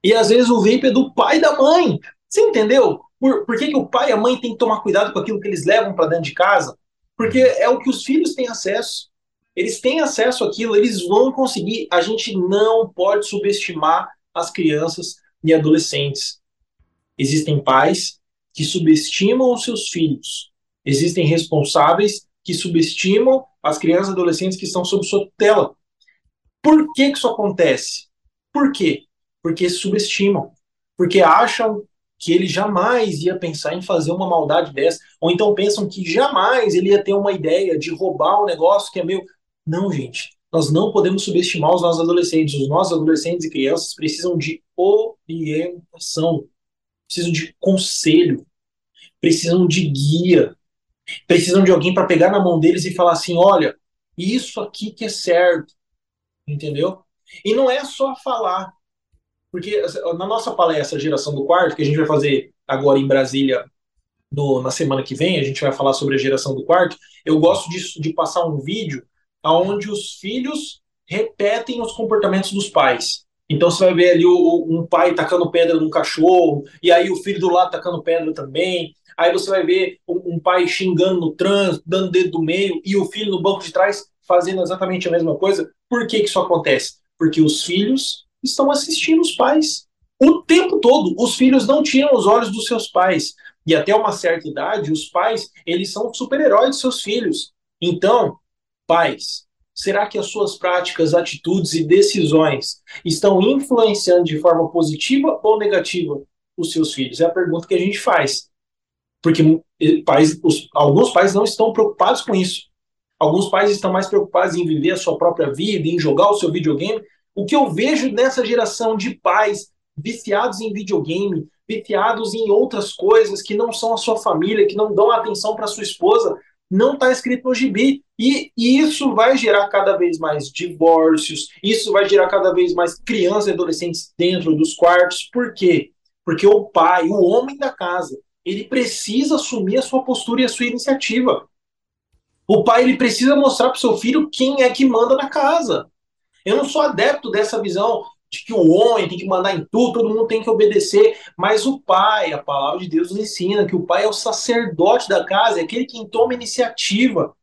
E às vezes o vape é do pai e da mãe. Você entendeu? Por, por que, que o pai e a mãe têm que tomar cuidado com aquilo que eles levam para dentro de casa? Porque é o que os filhos têm acesso. Eles têm acesso àquilo, eles vão conseguir. A gente não pode subestimar as crianças e adolescentes. Existem pais que subestimam os seus filhos. Existem responsáveis que subestimam as crianças e adolescentes que estão sob sua tutela. Por que, que isso acontece? Por quê? Porque subestimam. Porque acham que ele jamais ia pensar em fazer uma maldade dessa. Ou então pensam que jamais ele ia ter uma ideia de roubar um negócio que é meu. Não, gente. Nós não podemos subestimar os nossos adolescentes. Os nossos adolescentes e crianças precisam de orientação, precisam de conselho, precisam de guia, precisam de alguém para pegar na mão deles e falar assim: olha, isso aqui que é certo, entendeu? E não é só falar, porque na nossa palestra Geração do Quarto, que a gente vai fazer agora em Brasília no, na semana que vem, a gente vai falar sobre a geração do quarto. Eu gosto de, de passar um vídeo onde os filhos repetem os comportamentos dos pais. Então você vai ver ali o, um pai tacando pedra num cachorro, e aí o filho do lado tacando pedra também. Aí você vai ver um, um pai xingando no trânsito, dando dedo do meio, e o filho no banco de trás fazendo exatamente a mesma coisa. Por que, que isso acontece? Porque os filhos estão assistindo os pais o tempo todo. Os filhos não tiram os olhos dos seus pais. E até uma certa idade, os pais, eles são super-heróis de seus filhos. Então, Pais, será que as suas práticas, atitudes e decisões estão influenciando de forma positiva ou negativa os seus filhos? É a pergunta que a gente faz. Porque eh, pais, os, alguns pais não estão preocupados com isso. Alguns pais estão mais preocupados em viver a sua própria vida, em jogar o seu videogame. O que eu vejo nessa geração de pais viciados em videogame, viciados em outras coisas que não são a sua família, que não dão atenção para sua esposa, não está escrito no gibi. E, e, isso vai gerar cada vez mais divórcios, isso vai gerar cada vez mais crianças e adolescentes dentro dos quartos. Por quê? Porque o pai, o homem da casa, ele precisa assumir a sua postura e a sua iniciativa. O pai ele precisa mostrar para o seu filho quem é que manda na casa. Eu não sou adepto dessa visão de que o homem tem que mandar em tudo, todo mundo tem que obedecer, mas o pai, a palavra de Deus nos ensina que o pai é o sacerdote da casa, é aquele que toma iniciativa.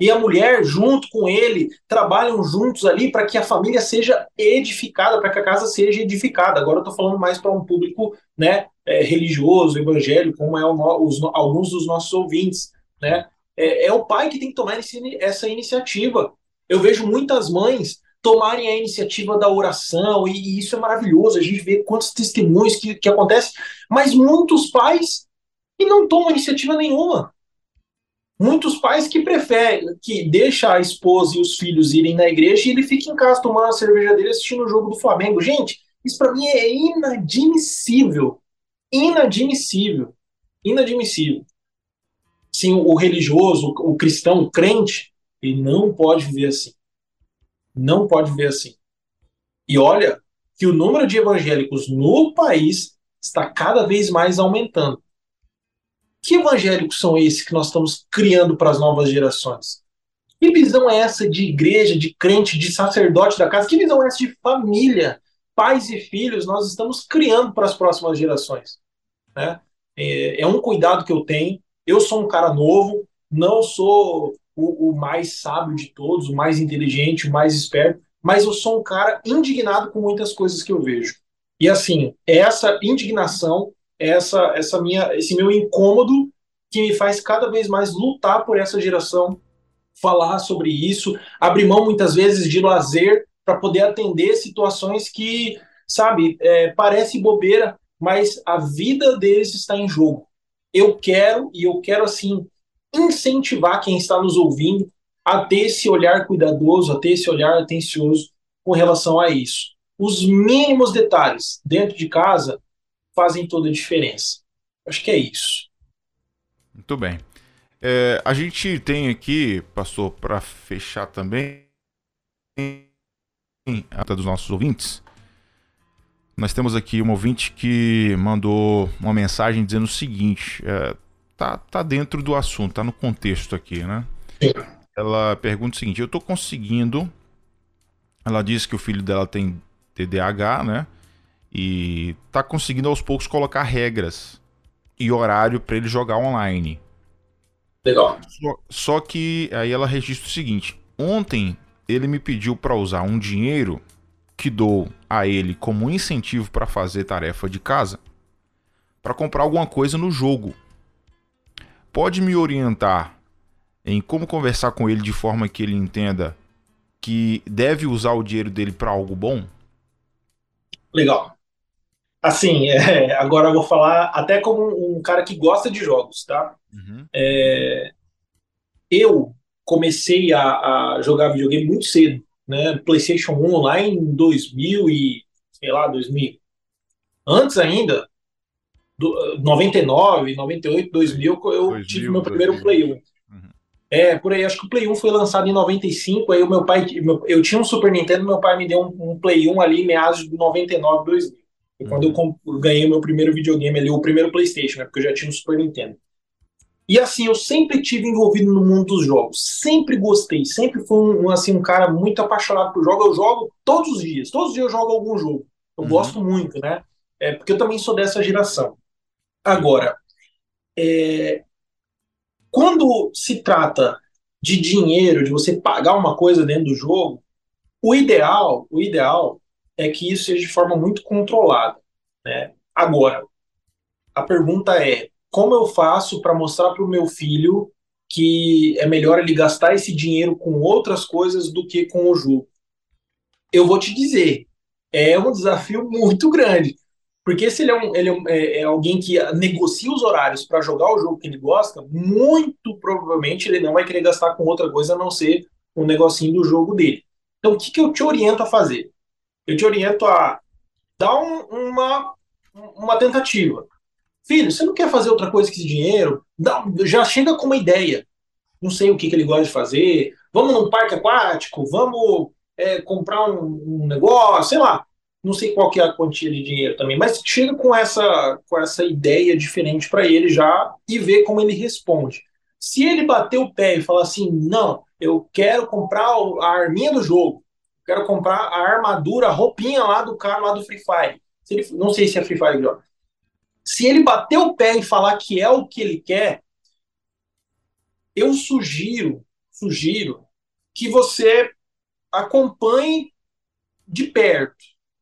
e a mulher, junto com ele, trabalham juntos ali para que a família seja edificada, para que a casa seja edificada. Agora eu estou falando mais para um público né, é, religioso, evangélico, como é o, os, alguns dos nossos ouvintes. Né? É, é, o pai que tem que tomar esse, essa iniciativa. Eu vejo muitas mães tomarem a iniciativa da oração, e, e isso é maravilhoso. A gente vê quantos testemunhos que, que acontecem, mas muitos pais que não tomam iniciativa nenhuma muitos pais que preferem, que deixa a esposa e os filhos irem na igreja e ele fica em casa tomando a cerveja dele assistindo o jogo do Flamengo. Gente, isso para mim é inadmissível. Inadmissível. Inadmissível. Sim, o religioso, o cristão, o crente, ele não pode viver assim. Não pode viver assim. E olha que o número de evangélicos no país está cada vez mais aumentando. Que evangélicos são esses que nós estamos criando para as novas gerações? Que visão é essa de igreja, de crente, de sacerdote da casa? Que visão é essa de família, pais e filhos nós estamos criando para as próximas gerações? Né? É, é, um cuidado que eu tenho. Eu sou um cara novo, não sou o, o mais sábio de todos, o mais inteligente, o mais esperto, mas eu sou um cara indignado com muitas coisas que eu vejo. E assim, essa indignação essa, essa minha, esse meu incômodo que me faz cada vez mais lutar por essa geração, falar sobre isso, abrir mão muitas vezes de lazer para poder atender situações que, sabe, é, parece bobeira, mas a vida deles está em jogo. Eu quero e eu quero assim incentivar quem está nos ouvindo a ter esse olhar cuidadoso, a ter esse olhar atencioso com relação a isso. Os mínimos detalhes dentro de casa fazem toda a diferença. Acho que é isso. Muito bem. É, a gente tem aqui, pastor, para fechar também, a dos nossos ouvintes. Nós temos aqui um ouvinte que mandou uma mensagem dizendo o seguinte: é, tá, tá dentro do assunto, tá no contexto aqui, né? Sim. Ela pergunta o seguinte: eu tô conseguindo. Ela diz que o filho dela tem TDAH, né? e tá conseguindo aos poucos colocar regras e horário para ele jogar online. Legal. Só, só, que aí ela registra o seguinte: ontem ele me pediu para usar um dinheiro que dou a ele como incentivo para fazer tarefa de casa para comprar alguma coisa no jogo. Pode me orientar em como conversar com ele de forma que ele entenda que deve usar o dinheiro dele para algo bom? Legal. Assim, é, agora eu vou falar até como um cara que gosta de jogos, tá? Uhum. É, eu comecei a, a, jogar videogame muito cedo, né? PlayStation 1 lá em 2000 e sei lá, 2000. Antes ainda, do, 99, 98, 2000, eu 2000, tive meu primeiro 2000. Play 1. Uhum. É, por aí, acho que o Play 1 foi lançado em 95, aí o meu pai, meu, eu tinha um Super Nintendo, meu pai me deu um, um Play 1 ali em meados de 99, 2000. Foi quando eu ganhei o meu primeiro videogame ali, o primeiro PlayStation, né? Porque eu já tinha um Super Nintendo. E assim, eu sempre tive envolvido no mundo dos jogos. Sempre gostei, sempre fui um, assim, um cara muito apaixonado por jogos. Eu jogo todos os dias. Todos os dias eu jogo algum jogo. Eu uhum. gosto muito, né? É, porque eu também sou dessa geração. Agora, é, quando se trata de dinheiro, de você pagar uma coisa dentro do jogo, o ideal, o ideal é que isso seja de forma muito controlada. Né? Agora, a pergunta é: como eu faço para mostrar para o meu filho que é melhor ele gastar esse dinheiro com outras coisas do que com o jogo? Eu vou te dizer, é um desafio muito grande. Porque se ele é, um, ele é, é alguém que negocia os horários para jogar o jogo que ele gosta, muito provavelmente ele não vai querer gastar com outra coisa a não ser o um negocinho do jogo dele. Então, o que, que eu te oriento a fazer? eu te oriento a dar um, uma, uma tentativa. Filho, você não quer fazer outra coisa que esse dinheiro? Já chega com uma ideia. Não sei o que, que ele gosta de fazer. Vamos num parque aquático? Vamos é, comprar um, um, negócio? Sei lá. Não sei qual que é a quantia de dinheiro também, mas chega com essa, com essa ideia diferente para ele já e vê como ele responde. Se ele bater o pé e falar assim, não, eu quero comprar a arminha do jogo, quero comprar a armadura, a roupinha lá do cara lá do Free Fire. Se ele, não sei se é Free Fire. Se ele bater o pé e falar que é o que ele quer, eu sugiro sugiro que você acompanhe de perto,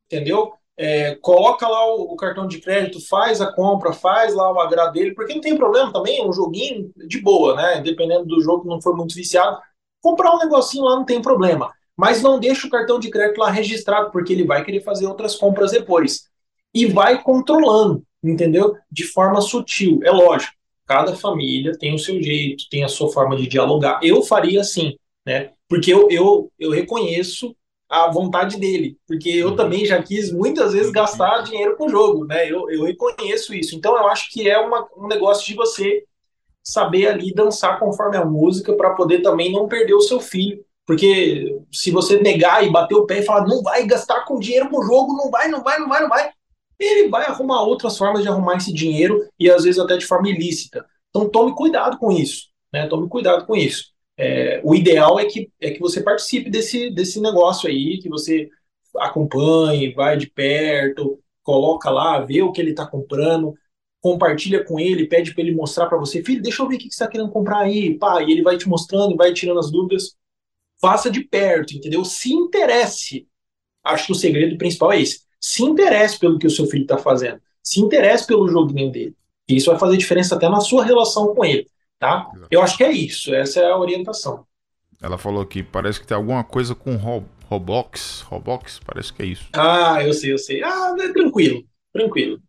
entendeu? É, coloca lá o, o, cartão de crédito, faz a compra, faz lá o agrado dele, porque não tem problema também, é um joguinho de boa, né? Dependendo do jogo, não for muito viciado, comprar um negocinho lá não tem problema. Mas não deixa o cartão de crédito lá registrado, porque ele vai querer fazer outras compras depois. E vai controlando, entendeu? De forma sutil. É lógico, cada família tem o seu jeito, tem a sua forma de dialogar. Eu faria assim, né? Porque eu, eu, eu reconheço a vontade dele, porque eu uhum. também já quis muitas vezes gastar dinheiro com o jogo, né? Eu, eu reconheço isso. Então eu acho que é uma, um negócio de você saber ali dançar conforme a música para poder também não perder o seu filho. Porque se você negar e bater o pé e falar, não vai gastar com dinheiro com o jogo, não vai, não vai, não vai, não vai, ele vai arrumar outras formas de arrumar esse dinheiro e às vezes até de forma ilícita. Então tome cuidado com isso, né? Tome cuidado com isso. É, o ideal é que, é que você participe desse, desse negócio aí, que você acompanhe, vai de perto, coloca lá, vê o que ele está comprando, compartilha com ele, pede para ele mostrar para você, filho, deixa eu ver o que você está querendo comprar aí, pá, e ele vai te mostrando, vai tirando as dúvidas. Faça de perto, entendeu? Se interesse. Acho que o segredo principal é esse. Se interesse pelo que o seu filho está fazendo. Se interesse pelo joguinho dele. Isso vai fazer diferença até na sua relação com ele. Tá? Eu acho que é isso, essa é a orientação. Ela falou que parece que tem alguma coisa com Ro Roblox, Roblox, parece que é isso. Ah, eu sei, eu sei. Ah, é tranquilo, tranquilo.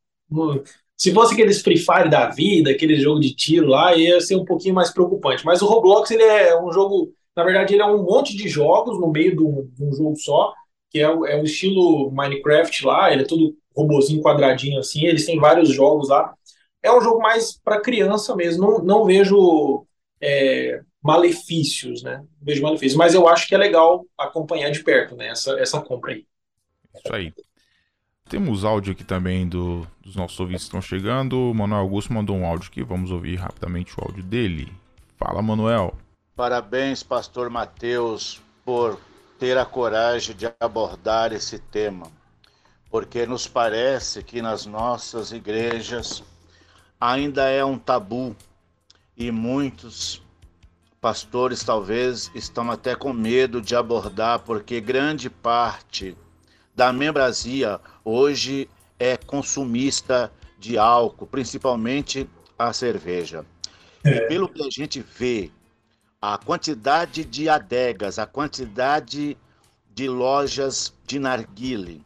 Se fosse aqueles Free Fire da vida, aquele jogo de tiro lá, ia ser um pouquinho mais preocupante. Mas o Roblox, ele é um jogo, na verdade, ele é um monte de jogos no meio de um, de um jogo só, que é, é o estilo Minecraft lá, ele é tudo robozinho quadradinho assim, eles têm vários jogos lá é um jogo mais para criança mesmo. Não, não vejo é, malefícios, né? Não vejo malefícios, mas eu acho que é legal acompanhar de perto, né? Essa, essa compra aí. Isso aí. Temos áudio aqui também do, dos nossos ouvintes que estão chegando. O Manuel Augusto mandou um áudio aqui. Vamos ouvir rapidamente o áudio dele. Fala, Manuel. Parabéns, pastor Mateus, por ter a coragem de abordar esse tema, porque nos parece que nas nossas igrejas ainda é um tabu e muitos pastores talvez estão até com medo de abordar, porque grande parte da membresia hoje é consumista de álcool, principalmente a cerveja. É. E pelo que a gente vê, a quantidade de adegas, a quantidade de lojas de narguile,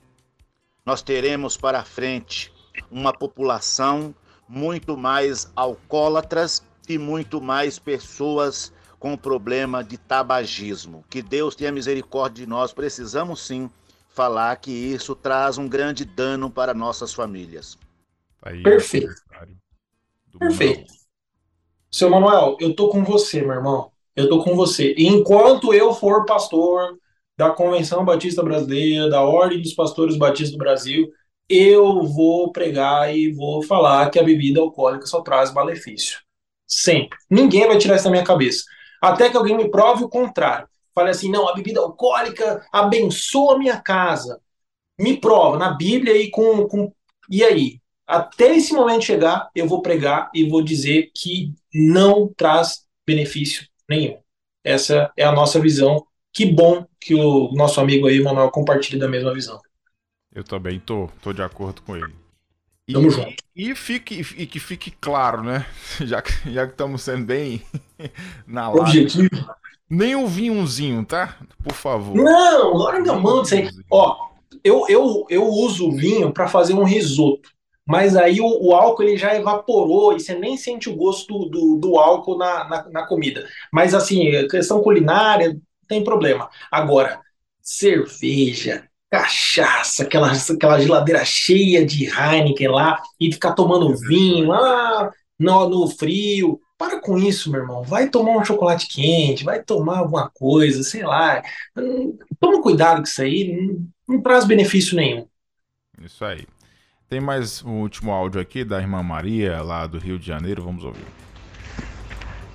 nós teremos para frente uma população muito mais alcoólatras e muito mais pessoas com problema de tabagismo. Que Deus tenha misericórdia de nós. Precisamos sim falar que isso traz um grande dano para nossas famílias. Aí, Perfeito. Perfeito. Seu Manuel, eu tô com você, meu irmão. Eu tô com você. Enquanto eu for pastor da Convenção Batista Brasileira, da Ordem dos Pastores Batistas do Brasil, eu vou pregar e vou falar que a bebida alcoólica só traz malefício. Sempre. Ninguém vai tirar isso da minha cabeça. Até que alguém me prove o contrário. Fale assim, não, a bebida alcoólica abençoa a minha casa. Me prova na Bíblia e com, com. E aí? Até esse momento chegar, eu vou pregar e vou dizer que não traz benefício nenhum. Essa é a nossa visão. Que bom que o nosso amigo aí, Manuel, compartilhe da mesma visão. Eu também tô, tô de acordo com ele. E, Tamo junto. E, fique, e que fique claro, né? Já, já que estamos sendo bem na live. Objetivo. Nem o vinhozinho, tá? Por favor. Não, larga a mão disso aí. Ó, eu, eu, eu uso o vinho para fazer um risoto. Mas aí o, o, álcool ele já evaporou e você nem sente o gosto do, do álcool na, na, na comida. Mas assim, questão culinária, tem problema. Agora, cerveja, cachaça, aquela, aquela geladeira cheia de Heineken lá, e ficar tomando vinho lá no, no frio. Para com isso, meu irmão. Vai tomar um chocolate quente, vai tomar alguma coisa, sei lá. Toma cuidado com isso aí, não, não traz benefício nenhum. Isso aí. Tem mais um último áudio aqui da irmã Maria, lá do Rio de Janeiro. Vamos ouvir.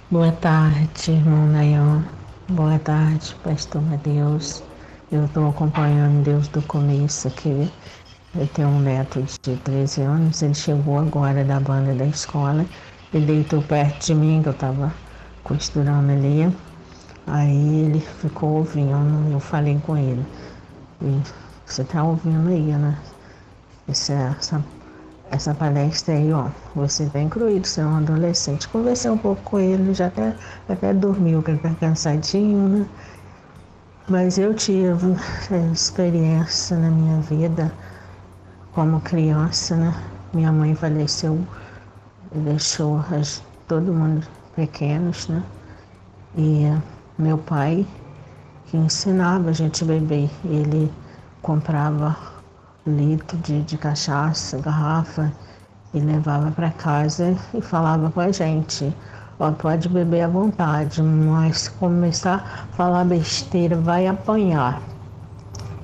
Boa tarde, irmão Nayon. Boa tarde, pastor Mateus. Eu estou acompanhando desde o começo aqui. Eu tenho um neto de 13 anos, ele chegou agora da banda da escola e deitou perto de mim, que eu estava costurando ali. Aí ele ficou ouvindo, eu falei com ele. E você tá ouvindo aí, né? Essa, essa, essa palestra aí, ó. Você tá incluído, você é um adolescente. Conversei um pouco com ele, já até, até dormiu, que ele tá cansadinho, né? Mas eu tive experiência na minha vida como criança, né? Minha mãe faleceu deixou as, todo mundo pequenos, né? E meu pai que ensinava a gente a beber, ele comprava litro de, de cachaça, garrafa e levava para casa e falava com a gente Ó, pode beber à vontade, mas se começar a falar besteira, vai apanhar.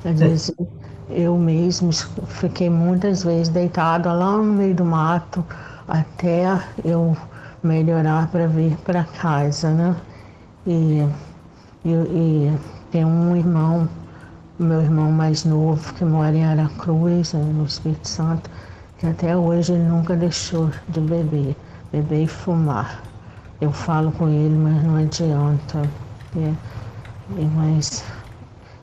Às é. vezes eu mesmo fiquei muitas vezes deitada lá no meio do mato até eu melhorar para vir para casa, né? E, e, e tem um irmão, meu irmão mais novo, que mora em Aracruz, né, no Espírito Santo, que até hoje ele nunca deixou de beber, beber e fumar. Eu falo com ele, mas não adianta. É, mas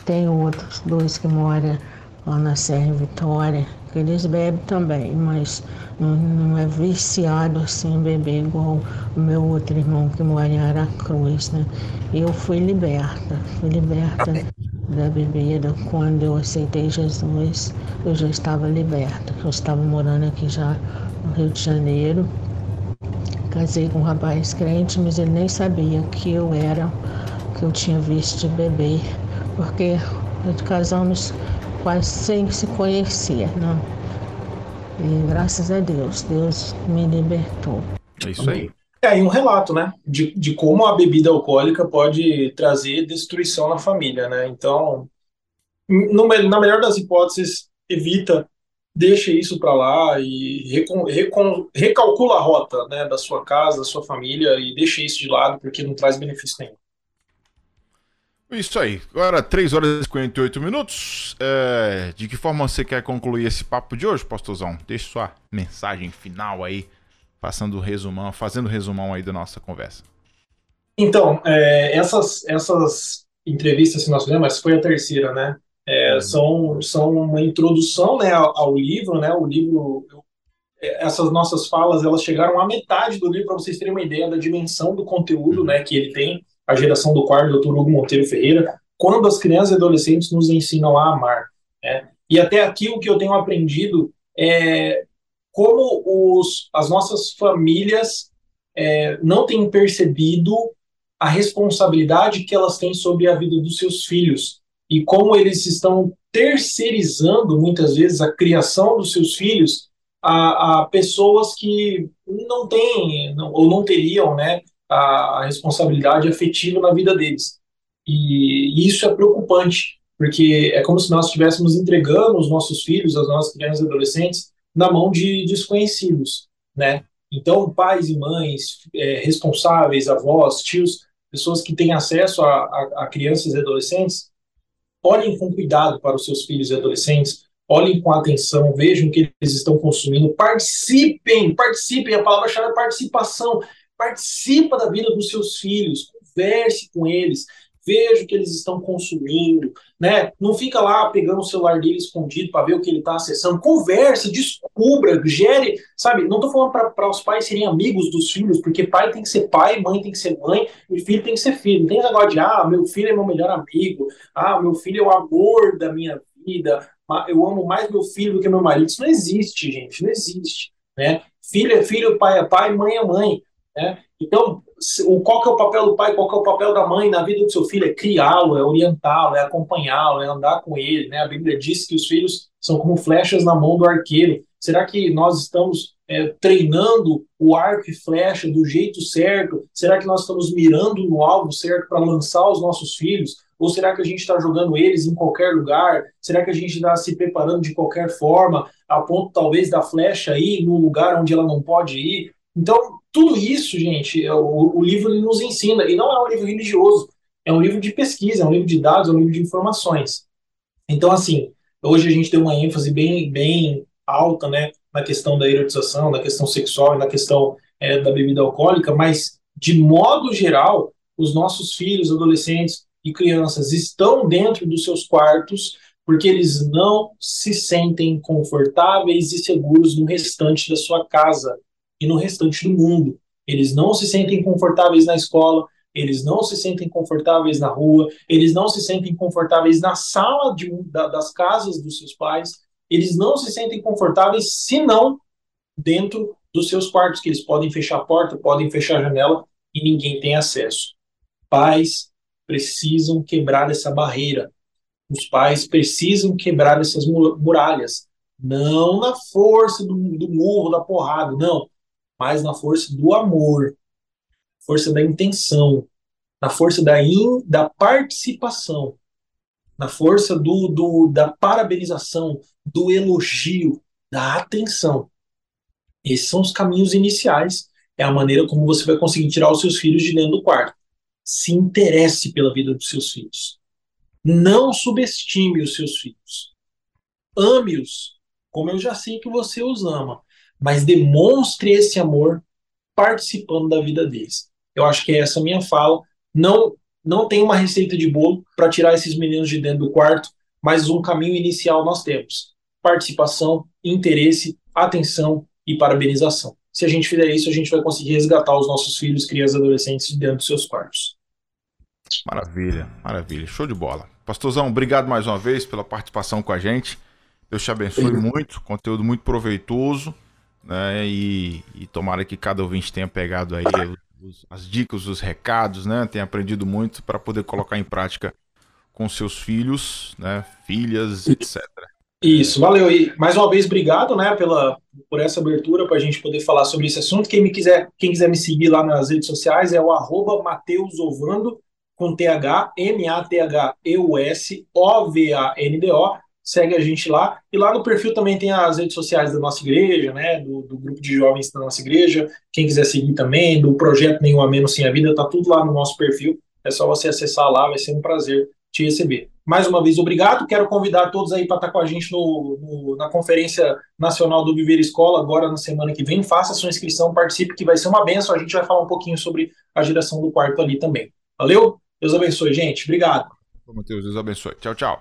tem outros dois que moram lá na Serra Vitória, que eles bebem também, mas não, não é viciado assim beber igual o meu outro irmão que mora em Aracruz, né? Eu fui liberta, fui liberta da bebida quando eu aceitei Jesus, eu já estava liberta. Eu estava morando aqui já no Rio de Janeiro Casei com um rapaz crente, mas ele nem sabia que eu era, que eu tinha visto de beber, porque nós casamos quase sem se conhecer, né? E graças a Deus, Deus me libertou. É isso aí. É aí um relato, né, de, de como a bebida alcoólica pode trazer destruição na família, né? Então, no, na melhor das hipóteses, evita deixa isso para lá e recon, recon, recalcula a rota né, da sua casa, da sua família e deixa isso de lado porque não traz benefício nenhum. Isso aí. Agora, 3 horas e 58 minutos. É, de que forma você quer concluir esse papo de hoje, pastorzão? Deixe sua mensagem final aí, passando resumão, fazendo resumão aí da nossa conversa. Então, é, essas, essas entrevistas que nós fizemos, essa foi a terceira, né? É, são, são uma introdução né, ao, ao, livro, né? O livro, é, essas nossas falas, elas chegaram à metade do livro para vocês terem uma ideia da dimensão do conteúdo, uhum. né? Que ele tem, a geração do quarto, Dr. Hugo Monteiro Ferreira, quando as crianças e adolescentes nos ensinam a amar. Né? E até aqui o que eu tenho aprendido é como os, as nossas famílias é, não têm percebido a responsabilidade que elas têm sobre a vida dos seus filhos e como eles estão terceirizando muitas vezes a criação dos seus filhos a, a pessoas que não têm não, ou não teriam né, a, a, responsabilidade afetiva na vida deles. E, e isso é preocupante, porque é como se nós estivéssemos entregando os nossos filhos, as nossas crianças e adolescentes, na mão de desconhecidos, né? Então, pais e mães é, responsáveis, avós, tios, pessoas que têm acesso a, a, a crianças e adolescentes, olhem com cuidado para os seus filhos e adolescentes, olhem com atenção, vejam o que eles estão consumindo, participem, participem, a palavra-chave é participação, participa da vida dos seus filhos, converse com eles, veja o que eles estão consumindo, né? Não fica lá pegando o celular dele escondido para ver o que ele está acessando. Converse, descubra, gere, sabe? Não estou falando para os pais serem amigos dos filhos, porque pai tem que ser pai, mãe tem que ser mãe, e filho tem que ser filho. Não tem negócio de, ah, meu filho é meu melhor amigo, ah, meu filho é o amor da minha vida, eu amo mais meu filho do que meu marido. Isso não existe, gente, não existe, né? Filho é filho, pai é pai, mãe é mãe, né? Então, qual que é o papel do pai, qual que é o papel da mãe na vida do seu filho? É criá-lo, é orientá-lo, é acompanhá-lo, é andar com ele. Né? A Bíblia diz que os filhos são como flechas na mão do arqueiro. Será que nós estamos é, treinando o arco e flecha do jeito certo? Será que nós estamos mirando no alvo certo para lançar os nossos filhos? Ou será que a gente está jogando eles em qualquer lugar? Será que a gente está se preparando de qualquer forma, a ponto talvez da flecha ir no lugar onde ela não pode ir? Então, tudo isso, gente, é o, o livro nos ensina, e não é um livro religioso, é um livro de pesquisa, é um livro de dados, é um livro de informações. Então, assim, hoje a gente tem uma ênfase bem, bem alta, né, na questão da erotização, na questão sexual e na questão é, da bebida alcoólica, mas, de modo geral, os nossos filhos, adolescentes e crianças estão dentro dos seus quartos porque eles não se sentem confortáveis e seguros no restante da sua casa e no restante do mundo. Eles não se sentem confortáveis na escola, eles não se sentem confortáveis na rua, eles não se sentem confortáveis na sala de, da, das casas dos seus pais, eles não se sentem confortáveis senão dentro dos seus quartos, que eles podem fechar a porta, podem fechar a janela e ninguém tem acesso. Pais precisam quebrar essa barreira. Os pais precisam quebrar essas muralhas. Não na força do, do murro, da porrada, não. Mas na força do amor, força da intenção, na força da, in, da participação, na força do, do, da parabenização, do elogio, da atenção. Esses são os caminhos iniciais, é a maneira como você vai conseguir tirar os seus filhos de dentro do quarto. Se interesse pela vida dos seus filhos. Não subestime os seus filhos. Ame-os, como eu já sei que você os ama, mas demonstre esse amor participando da vida deles. Eu acho que é essa a minha fala. Não, não tem uma receita de bolo para tirar esses meninos de dentro do quarto, mas um caminho inicial nós temos: participação, interesse, atenção e parabenização. Se a gente fizer isso, a gente vai conseguir resgatar os nossos filhos, crianças e adolescentes de dentro dos seus quartos. Maravilha, maravilha. Show de bola. Pastorzão, obrigado mais uma vez pela participação com a gente. Deus te abençoe muito, conteúdo muito proveitoso, né? E, e tomara que cada ouvinte tenha pegado aí os, as dicas, os recados, né? Tenha aprendido muito para poder colocar em prática com seus filhos, né? Filhas, etc. Isso, valeu. E mais uma vez, obrigado, né, pela, por essa abertura para a gente poder falar sobre esse assunto. Quem me quiser, quem quiser me seguir lá nas redes sociais é o arroba Mateusovando, com TH, M-A-T-H-E-U-S, O-V-A-N-D-O. Segue a gente lá. E lá no perfil também tem as redes sociais da nossa igreja, né? Do, do grupo de jovens da nossa igreja. Quem quiser seguir também, do projeto Nenhum a Menos Sem a Vida, tá tudo lá no nosso perfil. É só você acessar lá, vai ser um prazer te receber. Mais uma vez, obrigado. Quero convidar todos aí para estar com a gente no, no, na Conferência Nacional do Viver Escola, agora na semana que vem. Faça sua inscrição, participe, que vai ser uma benção. A gente vai falar um pouquinho sobre a geração do quarto ali também. Valeu? Deus abençoe, gente. Obrigado. Deus, Deus abençoe. Tchau, tchau.